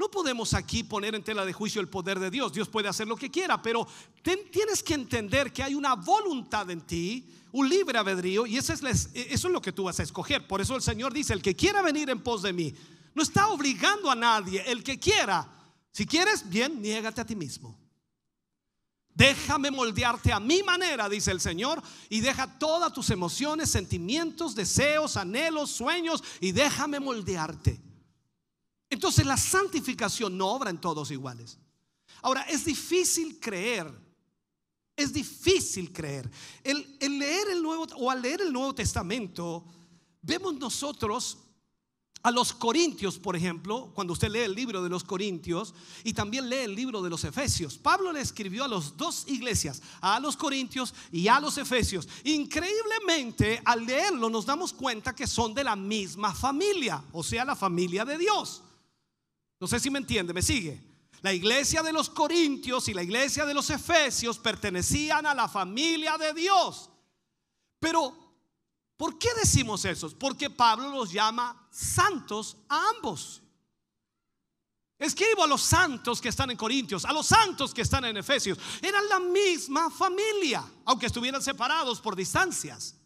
Speaker 1: No podemos aquí poner en tela de juicio el poder de Dios. Dios puede hacer lo que quiera, pero tienes que entender que hay una voluntad en ti, un libre albedrío, y eso es, eso es lo que tú vas a escoger. Por eso el Señor dice, el que quiera venir en pos de mí, no está obligando a nadie, el que quiera. Si quieres, bien, niégate a ti mismo. Déjame moldearte a mi manera, dice el Señor, y deja todas tus emociones, sentimientos, deseos, anhelos, sueños, y déjame moldearte. Entonces la santificación no obra en todos iguales. Ahora, es difícil creer, es difícil creer. El, leer el Nuevo o al leer el Nuevo Testamento, vemos nosotros a los Corintios, por ejemplo, cuando usted lee el libro de los Corintios y también lee el libro de los Efesios. Pablo le escribió a las dos iglesias, a los Corintios y a los Efesios. Increíblemente, al leerlo nos damos cuenta que son de la misma familia, o sea, la familia de Dios. No sé si me entiende, me sigue. La iglesia de los Corintios y la iglesia de los Efesios pertenecían a la familia de Dios. Pero, ¿por qué decimos eso? Porque Pablo los llama santos a ambos. Escribo a los santos que están en Corintios, a los santos que están en Efesios. Eran la misma familia, aunque estuvieran separados por distancias.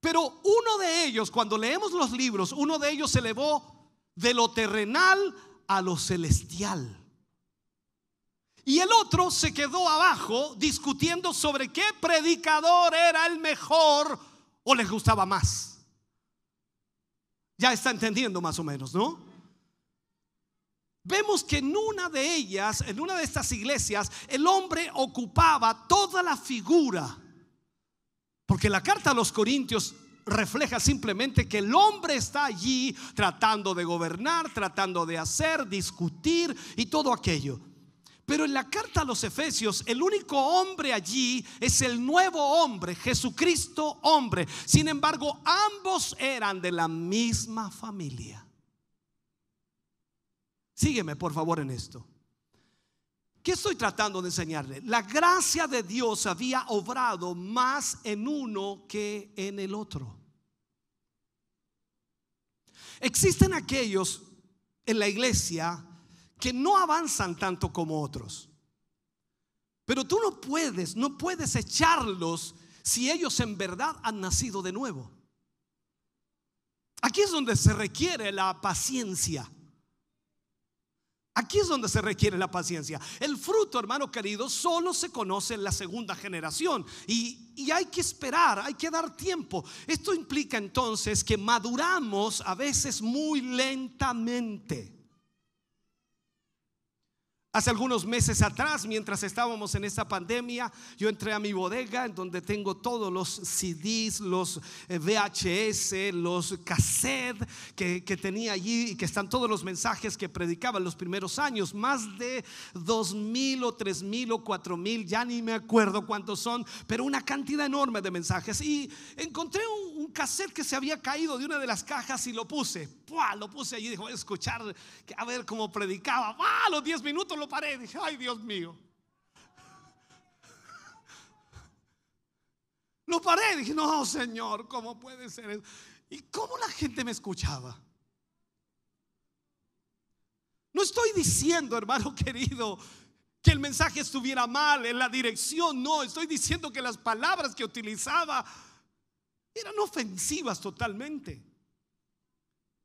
Speaker 1: Pero uno de ellos, cuando leemos los libros, uno de ellos se elevó de lo terrenal a lo celestial. Y el otro se quedó abajo discutiendo sobre qué predicador era el mejor o les gustaba más. Ya está entendiendo más o menos, ¿no? Vemos que en una de ellas, en una de estas iglesias, el hombre ocupaba toda la figura. Porque la carta a los Corintios refleja simplemente que el hombre está allí tratando de gobernar, tratando de hacer, discutir y todo aquello. Pero en la carta a los Efesios, el único hombre allí es el nuevo hombre, Jesucristo hombre. Sin embargo, ambos eran de la misma familia. Sígueme, por favor, en esto. ¿Qué estoy tratando de enseñarle? La gracia de Dios había obrado más en uno que en el otro. Existen aquellos en la iglesia que no avanzan tanto como otros. Pero tú no puedes, no puedes echarlos si ellos en verdad han nacido de nuevo. Aquí es donde se requiere la paciencia. Aquí es donde se requiere la paciencia. El fruto, hermano querido, solo se conoce en la segunda generación y, y, hay que esperar, hay que dar tiempo. Esto implica entonces que maduramos a veces muy lentamente. Hace algunos meses atrás, mientras estábamos en esta pandemia, yo entré a mi bodega en donde tengo todos los CDs, los eh, VHS, los cassettes que, tenía allí y que están todos los mensajes que predicaba en los primeros años. Más de dos mil o tres mil o cuatro mil, ya ni me acuerdo cuántos son, pero una cantidad enorme de mensajes. Y encontré un, cassette que se había caído de una de las cajas y lo puse. ¡Pua! Lo puse allí y dijo, voy a escuchar, a ver cómo predicaba. Los diez minutos lo paré. Dije, ay Dios mío. Lo paré. Dije, no, Señor, ¿cómo puede ser eso? ¿Y cómo la gente me escuchaba? No estoy diciendo, hermano querido, que el mensaje estuviera mal en la dirección. No, estoy diciendo que las palabras que utilizaba eran ofensivas totalmente.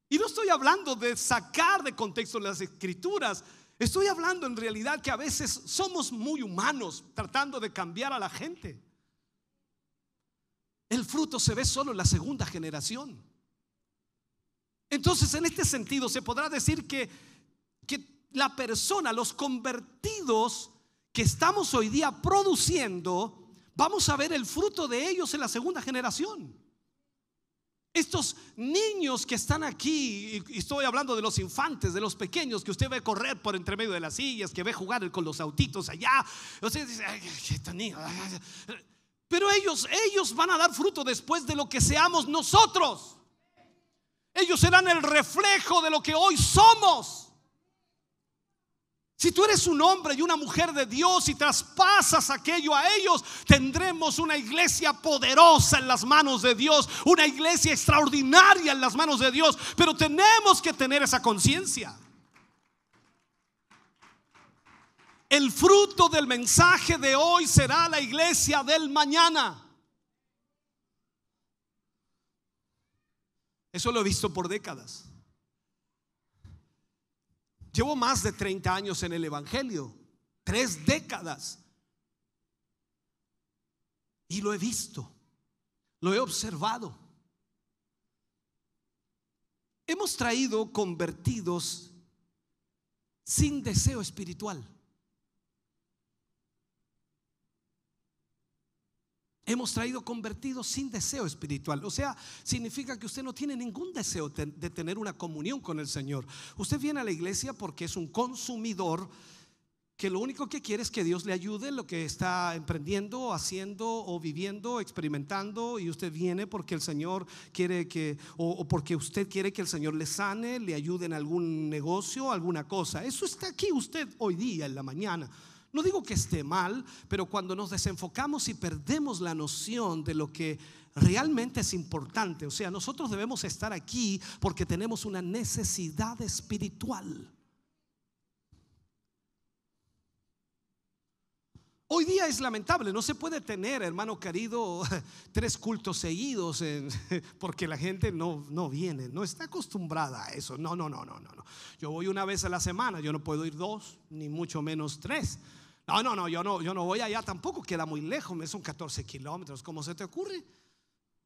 Speaker 1: Y no estoy hablando de sacar de contexto las escrituras. Estoy hablando en realidad que a veces somos muy humanos tratando de cambiar a la gente. El fruto se ve solo en la segunda generación. Entonces, en este sentido, se podrá decir que, que la persona, los convertidos que estamos hoy día produciendo, vamos a ver el fruto de ellos en la segunda generación. Estos niños que están aquí, y estoy hablando de los infantes, de los pequeños que usted ve correr por entre medio de las sillas, que ve jugar con los autitos allá. Usted dice, pero ellos, ellos van a dar fruto después de lo que seamos nosotros. Ellos serán el reflejo de lo que hoy somos. Si tú eres un hombre y una mujer de Dios y traspasas aquello a ellos, tendremos una iglesia poderosa en las manos de Dios, una iglesia extraordinaria en las manos de Dios, pero tenemos que tener esa conciencia. El fruto del mensaje de hoy será la iglesia del mañana. Eso lo he visto por décadas. Llevo más de 30 años en el Evangelio, tres décadas. Y lo he visto, lo he observado. Hemos traído convertidos sin deseo espiritual. Hemos traído convertidos sin deseo espiritual. O sea, significa que usted no tiene ningún deseo de tener una comunión con el Señor. Usted viene a la iglesia porque es un consumidor que lo único que quiere es que Dios le ayude en lo que está emprendiendo, haciendo o viviendo, experimentando. Y usted viene porque el Señor quiere que, o, porque usted quiere que el Señor le sane, le ayude en algún negocio, alguna cosa. Eso está aquí usted hoy día, en la mañana. No digo que esté mal, pero cuando nos desenfocamos y perdemos la noción de lo que realmente es importante, o sea, nosotros debemos estar aquí porque tenemos una necesidad espiritual. Hoy día es lamentable, no se puede tener, hermano querido, tres cultos seguidos porque la gente no, no viene, no está acostumbrada a eso. No, no, no, no, no. Yo voy una vez a la semana, yo no puedo ir dos, ni mucho menos tres. No, no, no, yo no, yo no voy allá tampoco, queda muy lejos, me son 14 kilómetros, ¿cómo se te ocurre?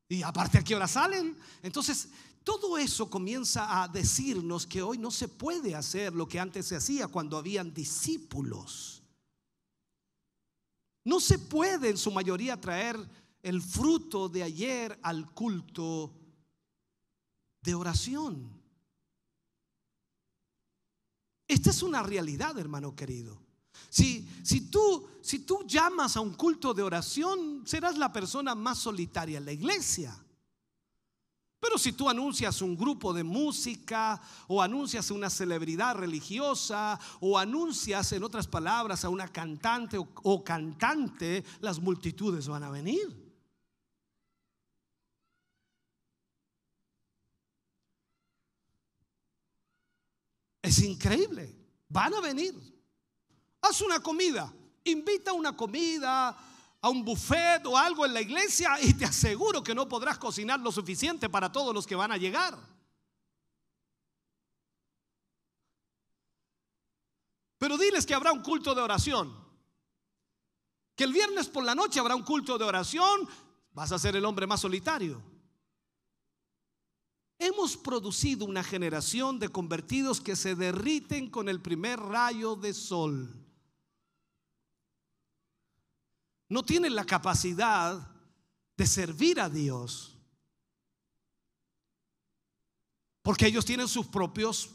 Speaker 1: Y aparte a qué hora salen. Entonces, todo eso comienza a decirnos que hoy no se puede hacer lo que antes se hacía cuando habían discípulos. No se puede en su mayoría traer el fruto de ayer al culto de oración. Esta es una realidad, hermano querido. Si, si, tú, si tú llamas a un culto de oración, serás la persona más solitaria en la iglesia. Pero si tú anuncias un grupo de música o anuncias una celebridad religiosa o anuncias en otras palabras a una cantante o, cantante, las multitudes van a venir. Es increíble, van a venir. Haz una comida, invita a una comida a un buffet o algo en la iglesia y te aseguro que no podrás cocinar lo suficiente para todos los que van a llegar. Pero diles que habrá un culto de oración. Que el viernes por la noche habrá un culto de oración. Vas a ser el hombre más solitario. Hemos producido una generación de convertidos que se derriten con el primer rayo de sol. No tienen la capacidad de servir a Dios. Porque ellos tienen sus propios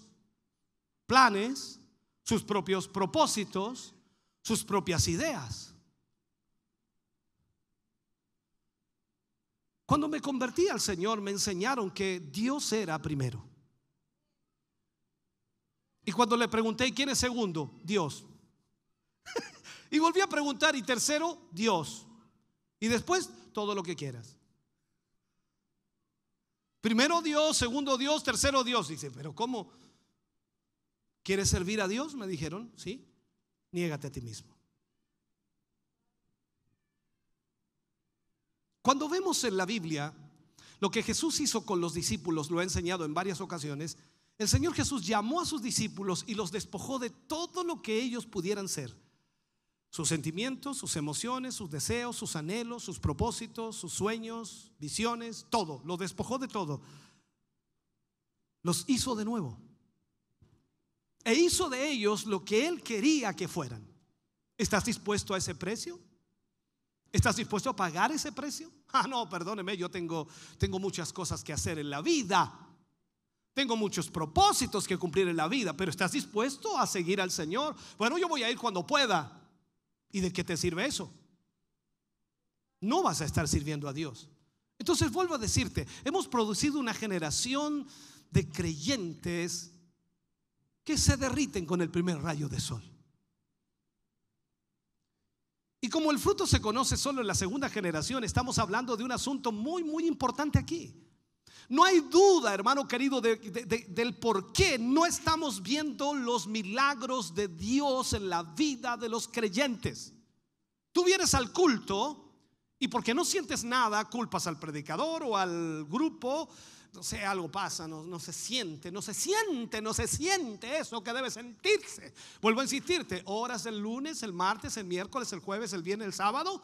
Speaker 1: planes, sus propios propósitos, sus propias ideas. Cuando me convertí al Señor me enseñaron que Dios era primero. Y cuando le pregunté, ¿quién es segundo? Dios. Y volví a preguntar, ¿y tercero? Dios. Y después, todo lo que quieras. Primero Dios, segundo Dios, tercero Dios. Dice, pero ¿cómo? ¿Quieres servir a Dios? Me dijeron, sí. Niégate a ti mismo. Cuando vemos en la Biblia lo que Jesús hizo con los discípulos, lo ha enseñado en varias ocasiones, el Señor Jesús llamó a sus discípulos y los despojó de todo lo que ellos pudieran ser. Sus sentimientos, sus emociones, sus deseos, sus anhelos, sus propósitos, sus sueños, visiones, todo. Los despojó de todo. Los hizo de nuevo. E hizo de ellos lo que Él quería que fueran. ¿Estás dispuesto a ese precio? ¿Estás dispuesto a pagar ese precio? Ah, no, perdóneme, yo tengo, tengo muchas cosas que hacer en la vida. Tengo muchos propósitos que cumplir en la vida, pero ¿estás dispuesto a seguir al Señor? Bueno, yo voy a ir cuando pueda. ¿Y de qué te sirve eso? No vas a estar sirviendo a Dios. Entonces vuelvo a decirte, hemos producido una generación de creyentes que se derriten con el primer rayo de sol. Y como el fruto se conoce solo en la segunda generación, estamos hablando de un asunto muy, muy importante aquí. No hay duda, hermano querido, del por qué no estamos viendo los milagros de Dios en la vida de los creyentes. Tú vienes al culto y porque no sientes nada, culpas al predicador o al grupo no sé, algo pasa, no, no, se siente, no se siente, no se siente eso que debe sentirse. Vuelvo a insistirte, oras el lunes, el martes, el miércoles, el jueves, el viernes, el sábado.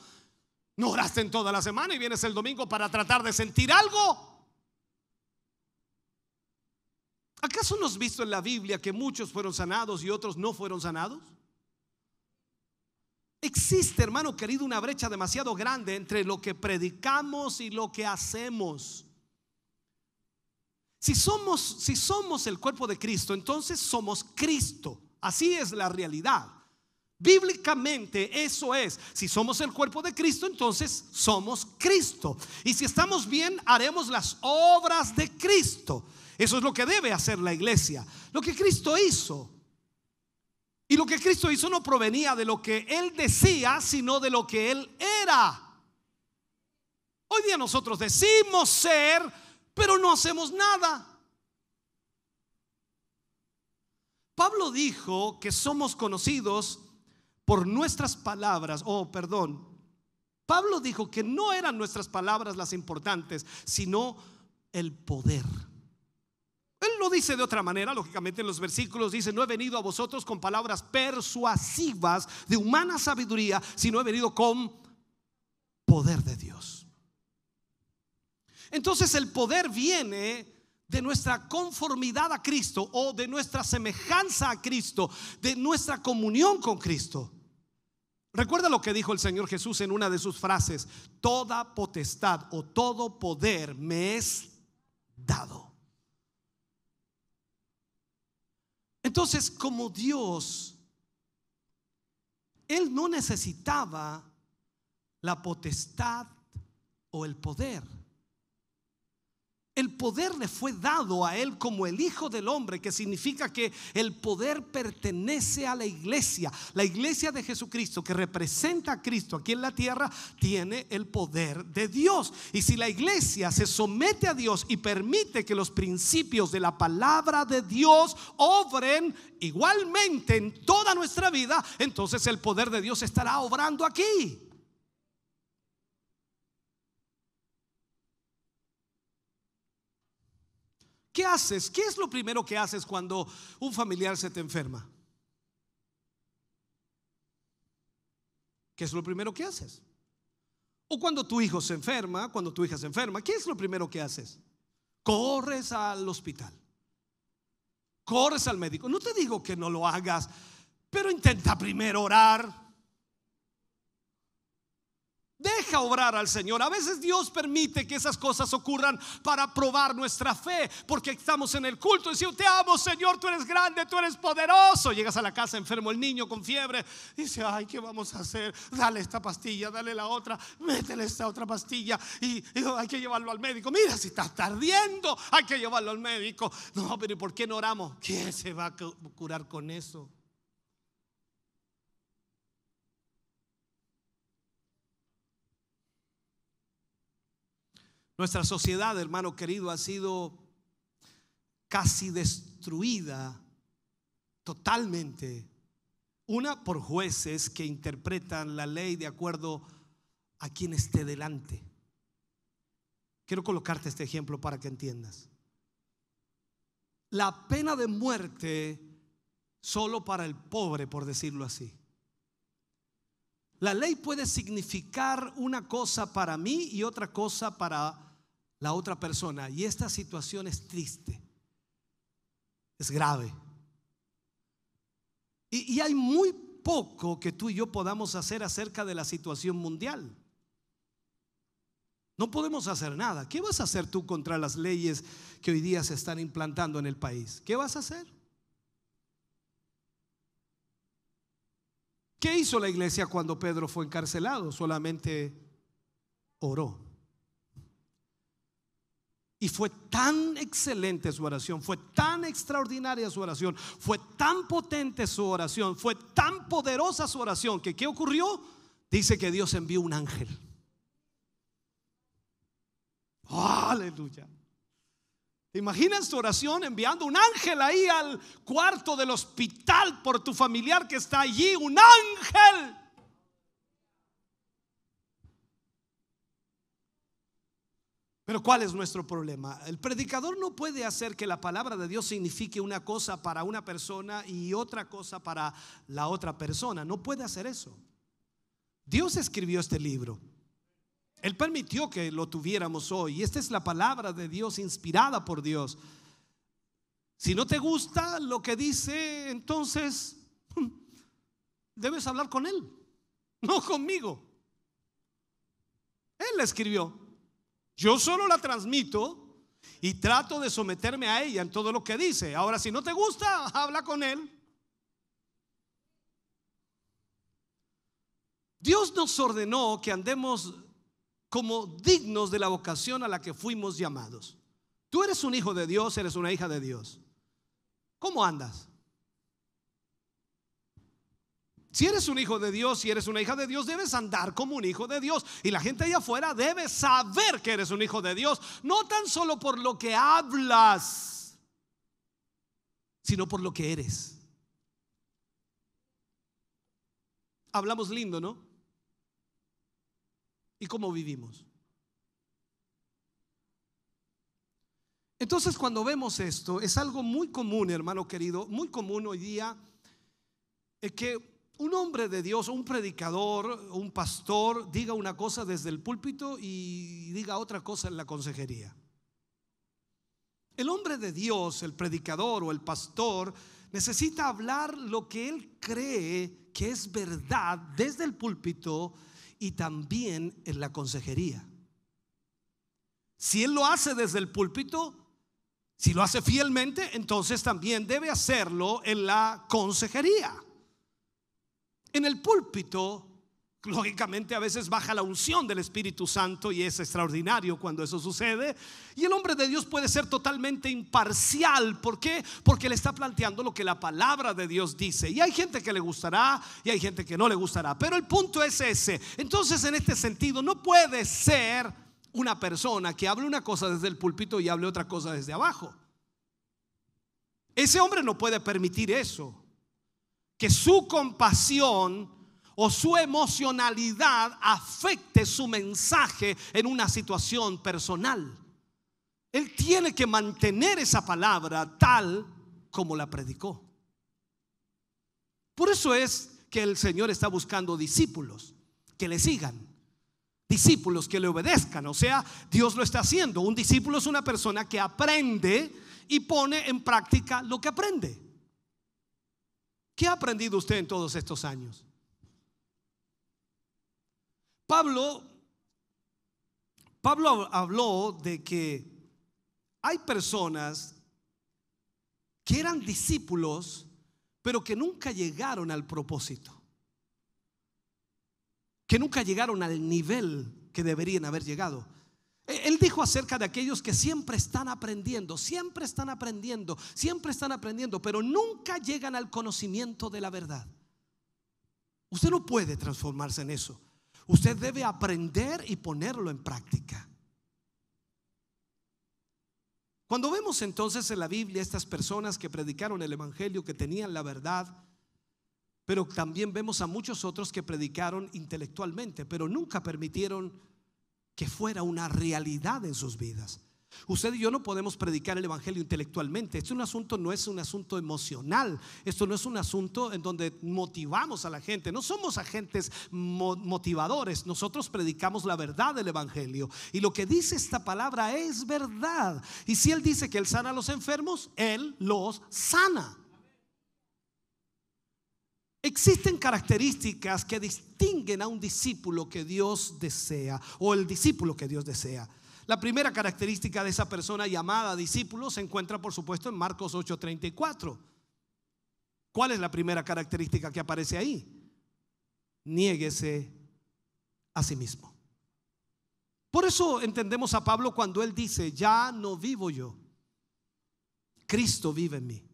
Speaker 1: No oraste en toda la semana y vienes el domingo para tratar de sentir algo. ¿Acaso no has visto en la Biblia que muchos fueron sanados y otros no fueron sanados? Existe, hermano querido, una brecha demasiado grande entre lo que predicamos y lo que hacemos. Si somos, si somos el cuerpo de Cristo, entonces somos Cristo. Así es la realidad. Bíblicamente eso es. Si somos el cuerpo de Cristo, entonces somos Cristo. Y si estamos bien, haremos las obras de Cristo. Eso es lo que debe hacer la iglesia. Lo que Cristo hizo. Y lo que Cristo hizo no provenía de lo que Él decía, sino de lo que Él era. Hoy día nosotros decimos ser pero no hacemos nada. Pablo dijo que somos conocidos por nuestras palabras, oh, perdón. Pablo dijo que no eran nuestras palabras las importantes, sino el poder. Lo dice de otra manera, lógicamente en los versículos dice, no he venido a vosotros con palabras persuasivas de humana sabiduría, sino he venido con poder de Dios. Entonces el poder viene de nuestra conformidad a Cristo o de nuestra semejanza a Cristo, de nuestra comunión con Cristo. Recuerda lo que dijo el Señor Jesús en una de sus frases, toda potestad o todo poder me es dado. Entonces, como Dios, Él no necesitaba la potestad o el poder el poder le fue dado a él como el Hijo del Hombre, que significa que el poder pertenece a la iglesia. La iglesia de Jesucristo, que representa a Cristo aquí en la tierra, tiene el poder de Dios. Y si la iglesia se somete a Dios y permite que los principios de la palabra de Dios obren igualmente en toda nuestra vida, entonces el poder de Dios estará obrando aquí. ¿Qué haces? ¿Qué es lo primero que haces cuando un familiar se te enferma? ¿Qué es lo primero que haces? O cuando tu hijo se enferma, cuando tu hija se enferma, ¿qué es lo primero que haces? Corres al hospital. Corres al médico. No te digo que no lo hagas, pero intenta primero orar. Deja obrar al Señor. A veces Dios permite que esas cosas ocurran para probar nuestra fe, porque estamos en el culto y decimos, te amo Señor, tú eres grande, tú eres poderoso. Llegas a la casa enfermo el niño con fiebre, dice, ay, ¿qué vamos a hacer? Dale esta pastilla, dale la otra, métele esta otra pastilla y, hay que llevarlo al médico. Mira, si está tardiendo, hay que llevarlo al médico. No, pero ¿y por qué no oramos? ¿Quién se va a curar con eso? Nuestra sociedad, hermano querido, ha sido casi destruida totalmente. Una por jueces que interpretan la ley de acuerdo a quien esté delante. Quiero colocarte este ejemplo para que entiendas. La pena de muerte solo para el pobre, por decirlo así. La ley puede significar una cosa para mí y otra cosa para la otra persona. Y esta situación es triste, es grave. Y, hay muy poco que tú y yo podamos hacer acerca de la situación mundial. No podemos hacer nada. ¿Qué vas a hacer tú contra las leyes que hoy día se están implantando en el país? ¿Qué vas a hacer? ¿Qué hizo la iglesia cuando Pedro fue encarcelado? Solamente oró. Y fue tan excelente su oración, fue tan extraordinaria su oración, fue tan potente su oración, fue tan poderosa su oración que ¿qué ocurrió? Dice que Dios envió un ángel. aleluya. ¿Te imaginas tu oración enviando un ángel ahí al cuarto del hospital por tu familiar que está allí? Un ángel. Pero ¿cuál es nuestro problema? El predicador no puede hacer que la palabra de Dios signifique una cosa para una persona y otra cosa para la otra persona. No puede hacer eso. Dios escribió este libro. Él permitió que lo tuviéramos hoy. Y esta es la palabra de Dios inspirada por Dios. Si no te gusta lo que dice, entonces debes hablar con Él, no conmigo. Él la escribió. Yo solo la transmito y trato de someterme a ella en todo lo que dice. Ahora, si no te gusta, habla con él. Dios nos ordenó que andemos como dignos de la vocación a la que fuimos llamados. Tú eres un hijo de Dios, eres una hija de Dios. ¿Cómo andas? Si eres un hijo de Dios, si eres una hija de Dios, debes andar como un hijo de Dios. Y la gente allá afuera debe saber que eres un hijo de Dios, no tan solo por lo que hablas, sino por lo que eres. Hablamos lindo, ¿no? ¿Y cómo vivimos? Entonces cuando vemos esto, es algo muy común, hermano querido, muy común hoy día, es que un hombre de Dios, un predicador, un pastor, diga una cosa desde el púlpito y diga otra cosa en la consejería. El hombre de Dios, el predicador o el pastor, necesita hablar lo que él cree que es verdad desde el púlpito y también en la consejería. Si él lo hace desde el púlpito, si lo hace fielmente, entonces también debe hacerlo en la consejería. En el púlpito, lógicamente a veces baja la unción del Espíritu Santo y es extraordinario cuando eso sucede. Y el hombre de Dios puede ser totalmente imparcial. ¿Por qué? Porque le está planteando lo que la palabra de Dios dice. Y hay gente que le gustará y hay gente que no le gustará. Pero el punto es ese. Entonces en este sentido no puede ser una persona que hable una cosa desde el púlpito y hable otra cosa desde abajo. Ese hombre no puede permitir eso que su compasión o su emocionalidad afecte su mensaje en una situación personal. Él tiene que mantener esa palabra tal como la predicó. Por eso es que el Señor está buscando discípulos. que le sigan. Discípulos que le obedezcan. O sea, Dios lo está haciendo. Un discípulo es una persona que aprende y pone en práctica lo que aprende. ¿Qué ha aprendido usted en todos estos años? Pablo, Pablo habló de que hay personas que eran discípulos, pero que nunca llegaron al propósito, que nunca llegaron al nivel que deberían haber llegado. E, él dijo acerca de aquellos que siempre están aprendiendo, siempre están aprendiendo, siempre están aprendiendo, pero nunca llegan al conocimiento de la verdad. Usted no puede transformarse en eso. Usted debe aprender y ponerlo en práctica. Cuando vemos entonces en la Biblia estas personas que predicaron el Evangelio, que tenían la verdad, pero también vemos a muchos otros que predicaron intelectualmente, pero nunca permitieron que fuera una realidad en sus vidas. Usted y yo no podemos predicar el Evangelio intelectualmente. Este es un asunto, no es un asunto emocional. Esto no es un asunto en donde motivamos a la gente. No somos agentes motivadores. Nosotros predicamos la verdad del Evangelio. Y lo que dice esta palabra es verdad. Y si Él dice que Él sana a los enfermos, Él los sana. Existen características que distinguen a un discípulo que Dios desea o el discípulo que Dios desea. La primera característica de esa persona llamada discípulo se encuentra, por supuesto, en Marcos 8:34. ¿Cuál es la primera característica que aparece ahí? Niéguese a sí mismo. Por eso entendemos a Pablo cuando él dice, ya no vivo yo, Cristo vive en mí.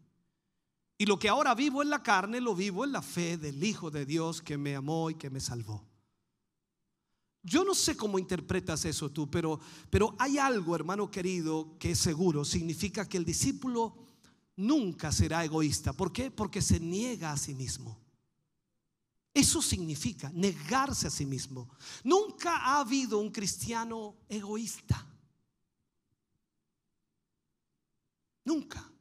Speaker 1: Y lo que ahora vivo en la carne, lo vivo en la fe del Hijo de Dios que me amó y que me salvó. Yo no sé cómo interpretas eso tú, pero, pero hay algo, hermano querido, que es seguro. Significa que el discípulo nunca será egoísta. ¿Por qué? Porque se niega a sí mismo. Eso significa negarse a sí mismo. Nunca ha habido un cristiano egoísta. Nunca.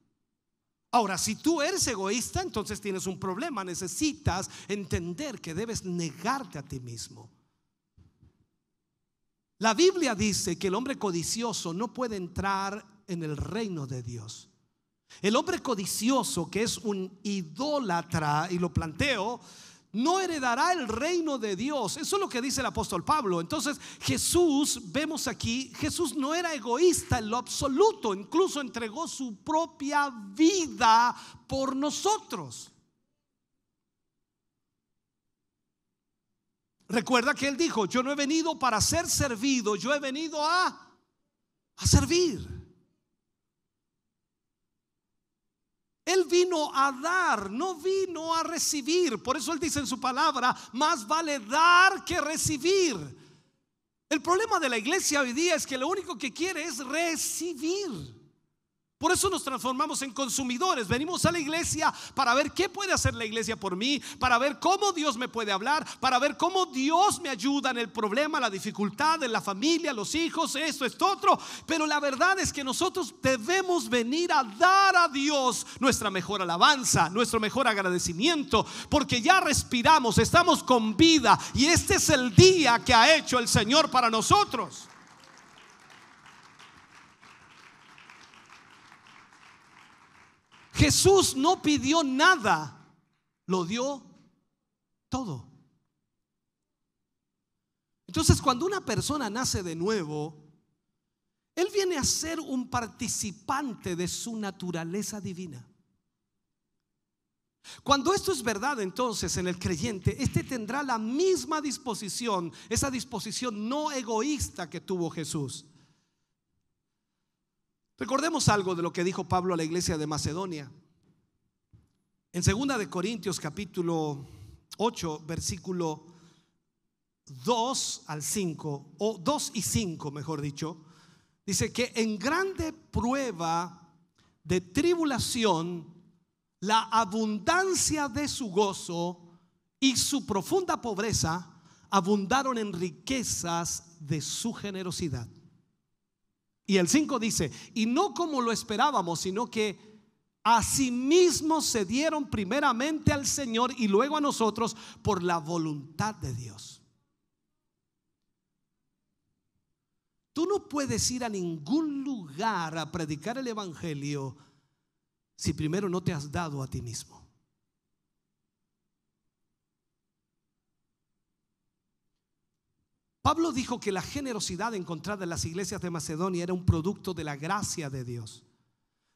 Speaker 1: Ahora, si tú eres egoísta, entonces tienes un problema. Necesitas entender que debes negarte a ti mismo. La Biblia dice que el hombre codicioso no puede entrar en el reino de Dios. El hombre codicioso, que es un idólatra, y lo planteo, no heredará el reino de Dios. Eso es lo que dice el apóstol Pablo. Entonces Jesús, vemos aquí, Jesús no era egoísta en lo absoluto, incluso entregó su propia vida por nosotros. Recuerda que él dijo, yo no he venido para ser servido, yo he venido a, a servir. Él vino a dar, no vino a recibir. Por eso Él dice en su palabra, más vale dar que recibir. El problema de la iglesia hoy día es que lo único que quiere es recibir. Por eso nos transformamos en consumidores. Venimos a la iglesia para ver qué puede hacer la iglesia por mí, para ver cómo Dios me puede hablar, para ver cómo Dios me ayuda en el problema, la dificultad, en la familia, los hijos, esto, esto, otro. Pero la verdad es que nosotros debemos venir a dar a Dios nuestra mejor alabanza, nuestro mejor agradecimiento, porque ya respiramos, estamos con vida y este es el día que ha hecho el Señor para nosotros. Jesús no pidió nada, lo dio todo. Entonces, cuando una persona nace de nuevo, él viene a ser un participante de su naturaleza divina. Cuando esto es verdad, entonces en el creyente, este tendrá la misma disposición, esa disposición no egoísta que tuvo Jesús. Recordemos algo de lo que dijo Pablo a la iglesia de Macedonia. En segunda de Corintios capítulo 8, versículo 2 al 5, o 2 y 5, mejor dicho, dice que en grande prueba de tribulación, la abundancia de su gozo y su profunda pobreza abundaron en riquezas de su generosidad. Y el 5 dice, y no como lo esperábamos, sino que asimismo se dieron primeramente al Señor y luego a nosotros por la voluntad de Dios. Tú no puedes ir a ningún lugar a predicar el Evangelio si primero no te has dado a ti mismo. Pablo dijo que la generosidad encontrada en las iglesias de Macedonia era un producto de la gracia de Dios.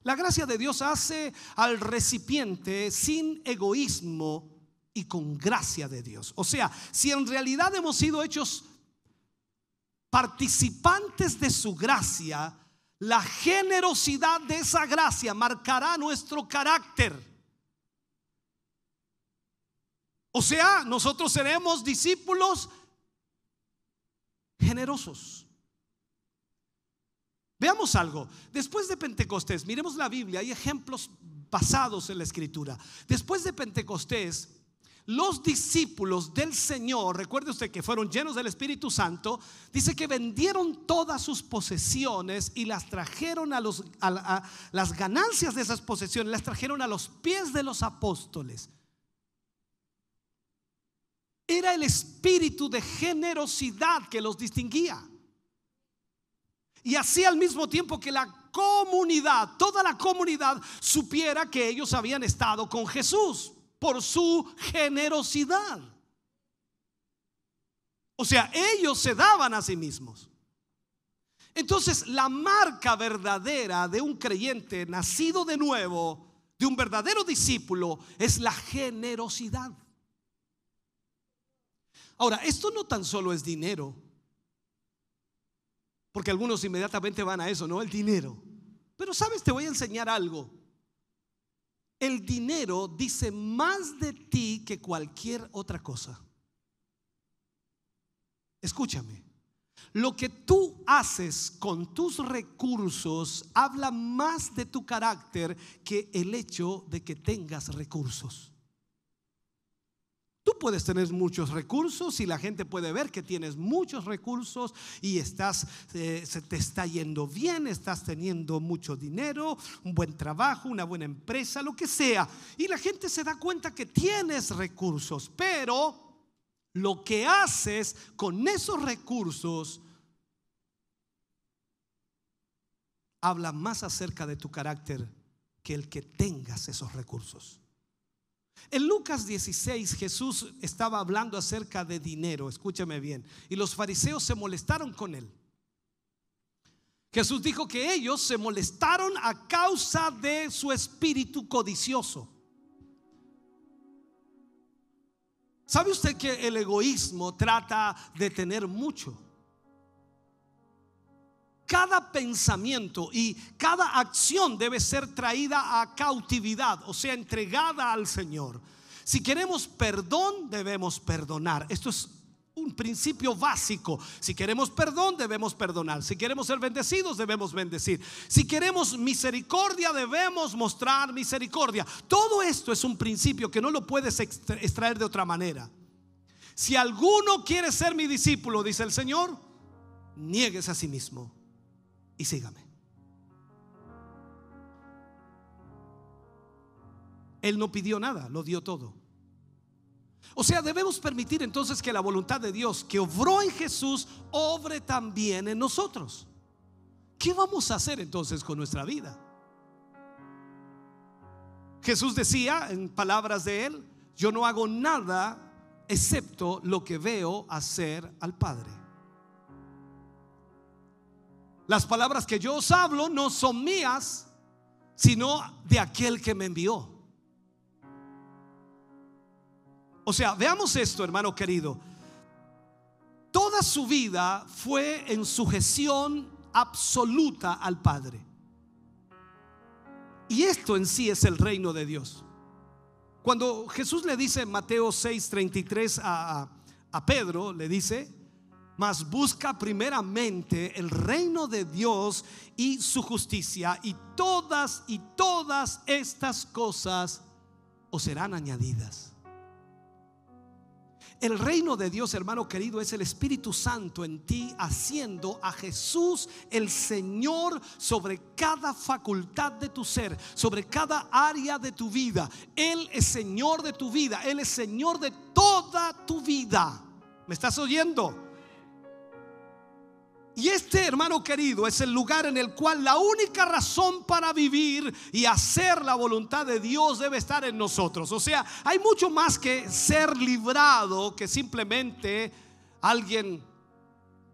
Speaker 1: La gracia de Dios hace al recipiente sin egoísmo y con gracia de Dios. O sea, si en realidad hemos sido hechos participantes de su gracia, la generosidad de esa gracia marcará nuestro carácter. O sea, nosotros seremos discípulos generosos. Veamos algo. Después de Pentecostés, miremos la Biblia, hay ejemplos basados en la escritura. Después de Pentecostés, los discípulos del Señor, recuerde usted que fueron llenos del Espíritu Santo, dice que vendieron todas sus posesiones y las trajeron a, los, a las ganancias de esas posesiones, las trajeron a los pies de los apóstoles. Era el espíritu de generosidad que los distinguía. Y así al mismo tiempo que la comunidad, toda la comunidad supiera que ellos habían estado con Jesús por su generosidad. O sea, ellos se daban a sí mismos. Entonces, la marca verdadera de un creyente nacido de nuevo, de un verdadero discípulo, es la generosidad. Ahora, esto no tan solo es dinero, porque algunos inmediatamente van a eso, ¿no? El dinero. Pero sabes, te voy a enseñar algo. El dinero dice más de ti que cualquier otra cosa. Escúchame. Lo que tú haces con tus recursos habla más de tu carácter que el hecho de que tengas recursos. Tú puedes tener muchos recursos y la gente puede ver que tienes muchos recursos y estás, eh, se te está yendo bien, estás teniendo mucho dinero, un buen trabajo, una buena empresa, lo que sea. Y la gente se da cuenta que tienes recursos, pero lo que haces con esos recursos habla más acerca de tu carácter que el que tengas esos recursos. En Lucas 16 Jesús estaba hablando acerca de dinero, escúchame bien, y los fariseos se molestaron con él. Jesús dijo que ellos se molestaron a causa de su espíritu codicioso. ¿Sabe usted que el egoísmo trata de tener mucho? Cada pensamiento y cada acción debe ser traída a cautividad, o sea, entregada al Señor. Si queremos perdón, debemos perdonar. Esto es un principio básico. Si queremos perdón, debemos perdonar. Si queremos ser bendecidos, debemos bendecir. Si queremos misericordia, debemos mostrar misericordia. Todo esto es un principio que no lo puedes extraer de otra manera. Si alguno quiere ser mi discípulo, dice el Señor, niegues a sí mismo y sígame. Él no pidió nada, lo dio todo. O sea, debemos permitir entonces que la voluntad de Dios que obró en Jesús obre también en nosotros. ¿Qué vamos a hacer entonces con nuestra vida? Jesús decía en palabras de él, yo no hago nada excepto lo que veo hacer al Padre. Las palabras que yo os hablo no son mías, sino de aquel que me envió. O sea, veamos esto, hermano querido. Toda su vida fue en sujeción absoluta al Padre. Y esto en sí es el reino de Dios. Cuando Jesús le dice en Mateo 6:33 a, a Pedro, le dice, mas busca primeramente el reino de Dios y su justicia y todas y todas estas cosas os serán añadidas. El reino de Dios, hermano querido, es el Espíritu Santo en ti haciendo a Jesús el Señor sobre cada facultad de tu ser, sobre cada área de tu vida. Él es Señor de tu vida, Él es Señor de toda tu vida. ¿Me estás oyendo? Y este, hermano querido, es el lugar en el cual la única razón para vivir y hacer la voluntad de Dios debe estar en nosotros. O sea, hay mucho más que ser librado que simplemente alguien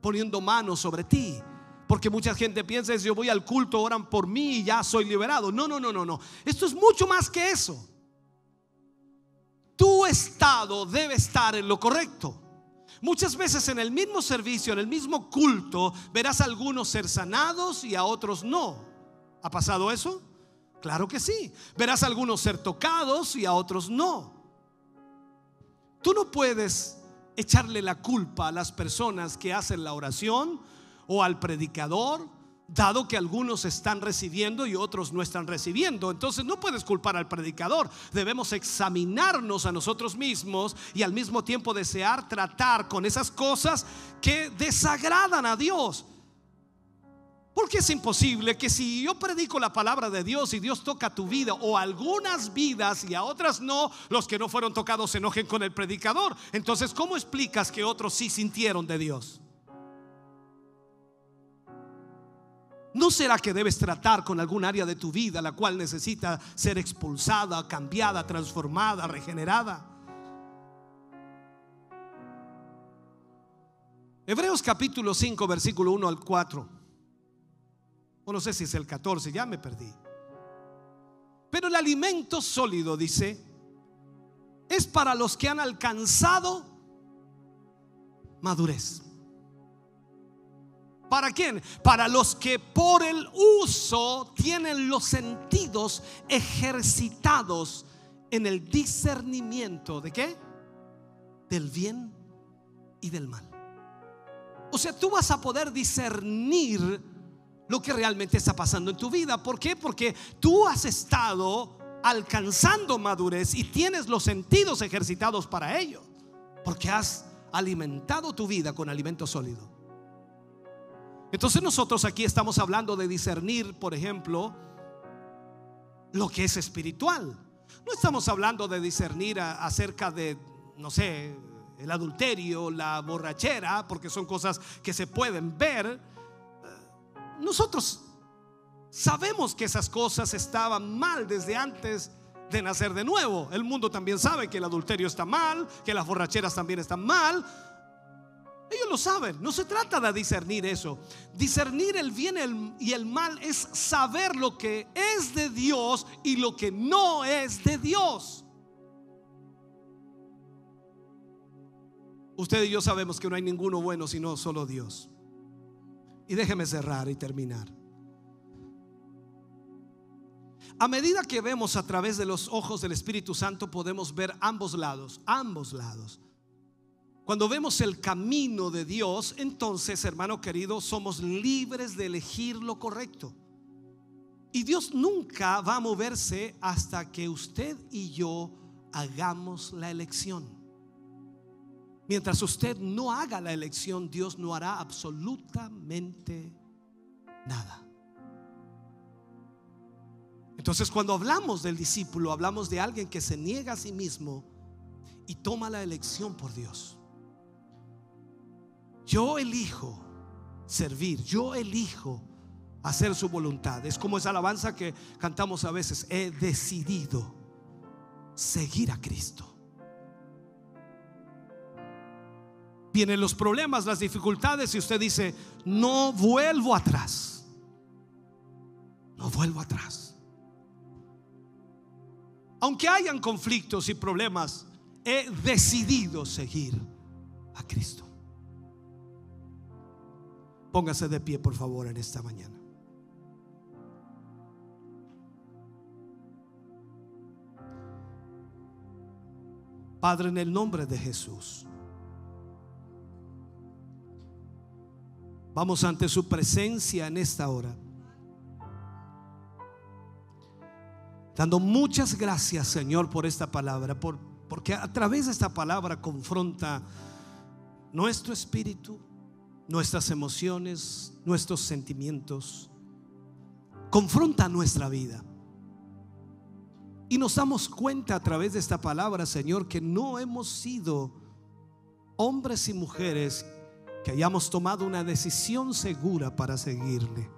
Speaker 1: poniendo manos sobre ti. Porque mucha gente piensa, yo voy al culto, oran por mí y ya soy liberado. No, no, no, no, no. Esto es mucho más que eso. Tu estado debe estar en lo correcto. Muchas veces en el mismo servicio, en el mismo culto, verás a algunos ser sanados y a otros no. ¿Ha pasado eso? Claro que sí. Verás a algunos ser tocados y a otros no. Tú no puedes echarle la culpa a las personas que hacen la oración o al predicador dado que algunos están recibiendo y otros no están recibiendo. Entonces no puedes culpar al predicador. Debemos examinarnos a nosotros mismos y al mismo tiempo desear tratar con esas cosas que desagradan a Dios. Porque es imposible que si yo predico la palabra de Dios y Dios toca tu vida o algunas vidas y a otras no, los que no fueron tocados se enojen con el predicador. Entonces, ¿cómo explicas que otros sí sintieron de Dios? ¿No será que debes tratar con algún área de tu vida la cual necesita ser expulsada, cambiada, transformada, regenerada? Hebreos capítulo 5, versículo 1 al 4. O no sé si es el 14, ya me perdí. Pero el alimento sólido, dice, es para los que han alcanzado madurez. ¿Para quién? Para los que por el uso tienen los sentidos ejercitados en el discernimiento de qué? Del bien y del mal. O sea, tú vas a poder discernir lo que realmente está pasando en tu vida. ¿Por qué? Porque tú has estado alcanzando madurez y tienes los sentidos ejercitados para ello. Porque has alimentado tu vida con alimento sólido. Entonces nosotros aquí estamos hablando de discernir, por ejemplo, lo que es espiritual. No estamos hablando de discernir acerca de, no sé, el adulterio, la borrachera, porque son cosas que se pueden ver. Nosotros sabemos que esas cosas estaban mal desde antes de nacer de nuevo. El mundo también sabe que el adulterio está mal, que las borracheras también están mal, ellos lo saben. No se trata de discernir eso. Discernir el bien y el mal es saber lo que es de Dios y lo que no es de Dios. Usted y yo sabemos que no hay ninguno bueno sino solo Dios. Y déjeme cerrar y terminar. A medida que vemos a través de los ojos del Espíritu Santo podemos ver ambos lados, ambos lados. Cuando vemos el camino de Dios, entonces, hermano querido, somos libres de elegir lo correcto. Y Dios nunca va a moverse hasta que usted y yo hagamos la elección. Mientras usted no haga la elección, Dios no hará absolutamente nada. Entonces cuando hablamos del discípulo, hablamos de alguien que se niega a sí mismo y toma la elección por Dios. Yo elijo servir, yo elijo hacer su voluntad. Es como esa alabanza que cantamos a veces. He decidido seguir a Cristo. Vienen los problemas, las dificultades y usted dice, no vuelvo atrás. No vuelvo atrás. Aunque hayan conflictos y problemas, he decidido seguir a Cristo. Póngase de pie, por favor, en esta mañana. Padre, en el nombre de Jesús, vamos ante su presencia en esta hora. Dando muchas gracias, Señor, por esta palabra, por, porque a través de esta palabra confronta nuestro espíritu, nuestras emociones, nuestros sentimientos. Confronta nuestra vida. Y nos damos cuenta a través de esta palabra, Señor, que no hemos sido hombres y mujeres que hayamos tomado una decisión segura para seguirle.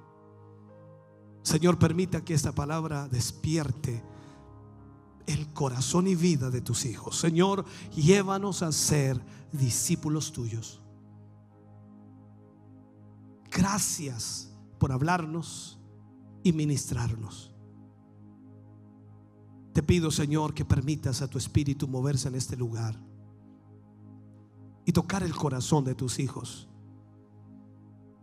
Speaker 1: Señor, permita que esta palabra despierte el corazón y vida de tus hijos. Señor, llévanos a ser discípulos tuyos. Gracias por hablarnos y ministrarnos. Te pido, Señor, que permitas a tu espíritu moverse en este lugar y tocar el corazón de tus hijos.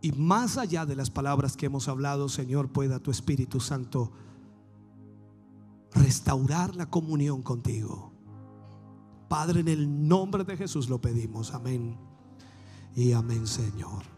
Speaker 1: Y más allá de las palabras que hemos hablado, Señor, pueda tu Espíritu Santo restaurar la comunión contigo. Padre, en el nombre de Jesús lo pedimos. Amén. Y amén, Señor.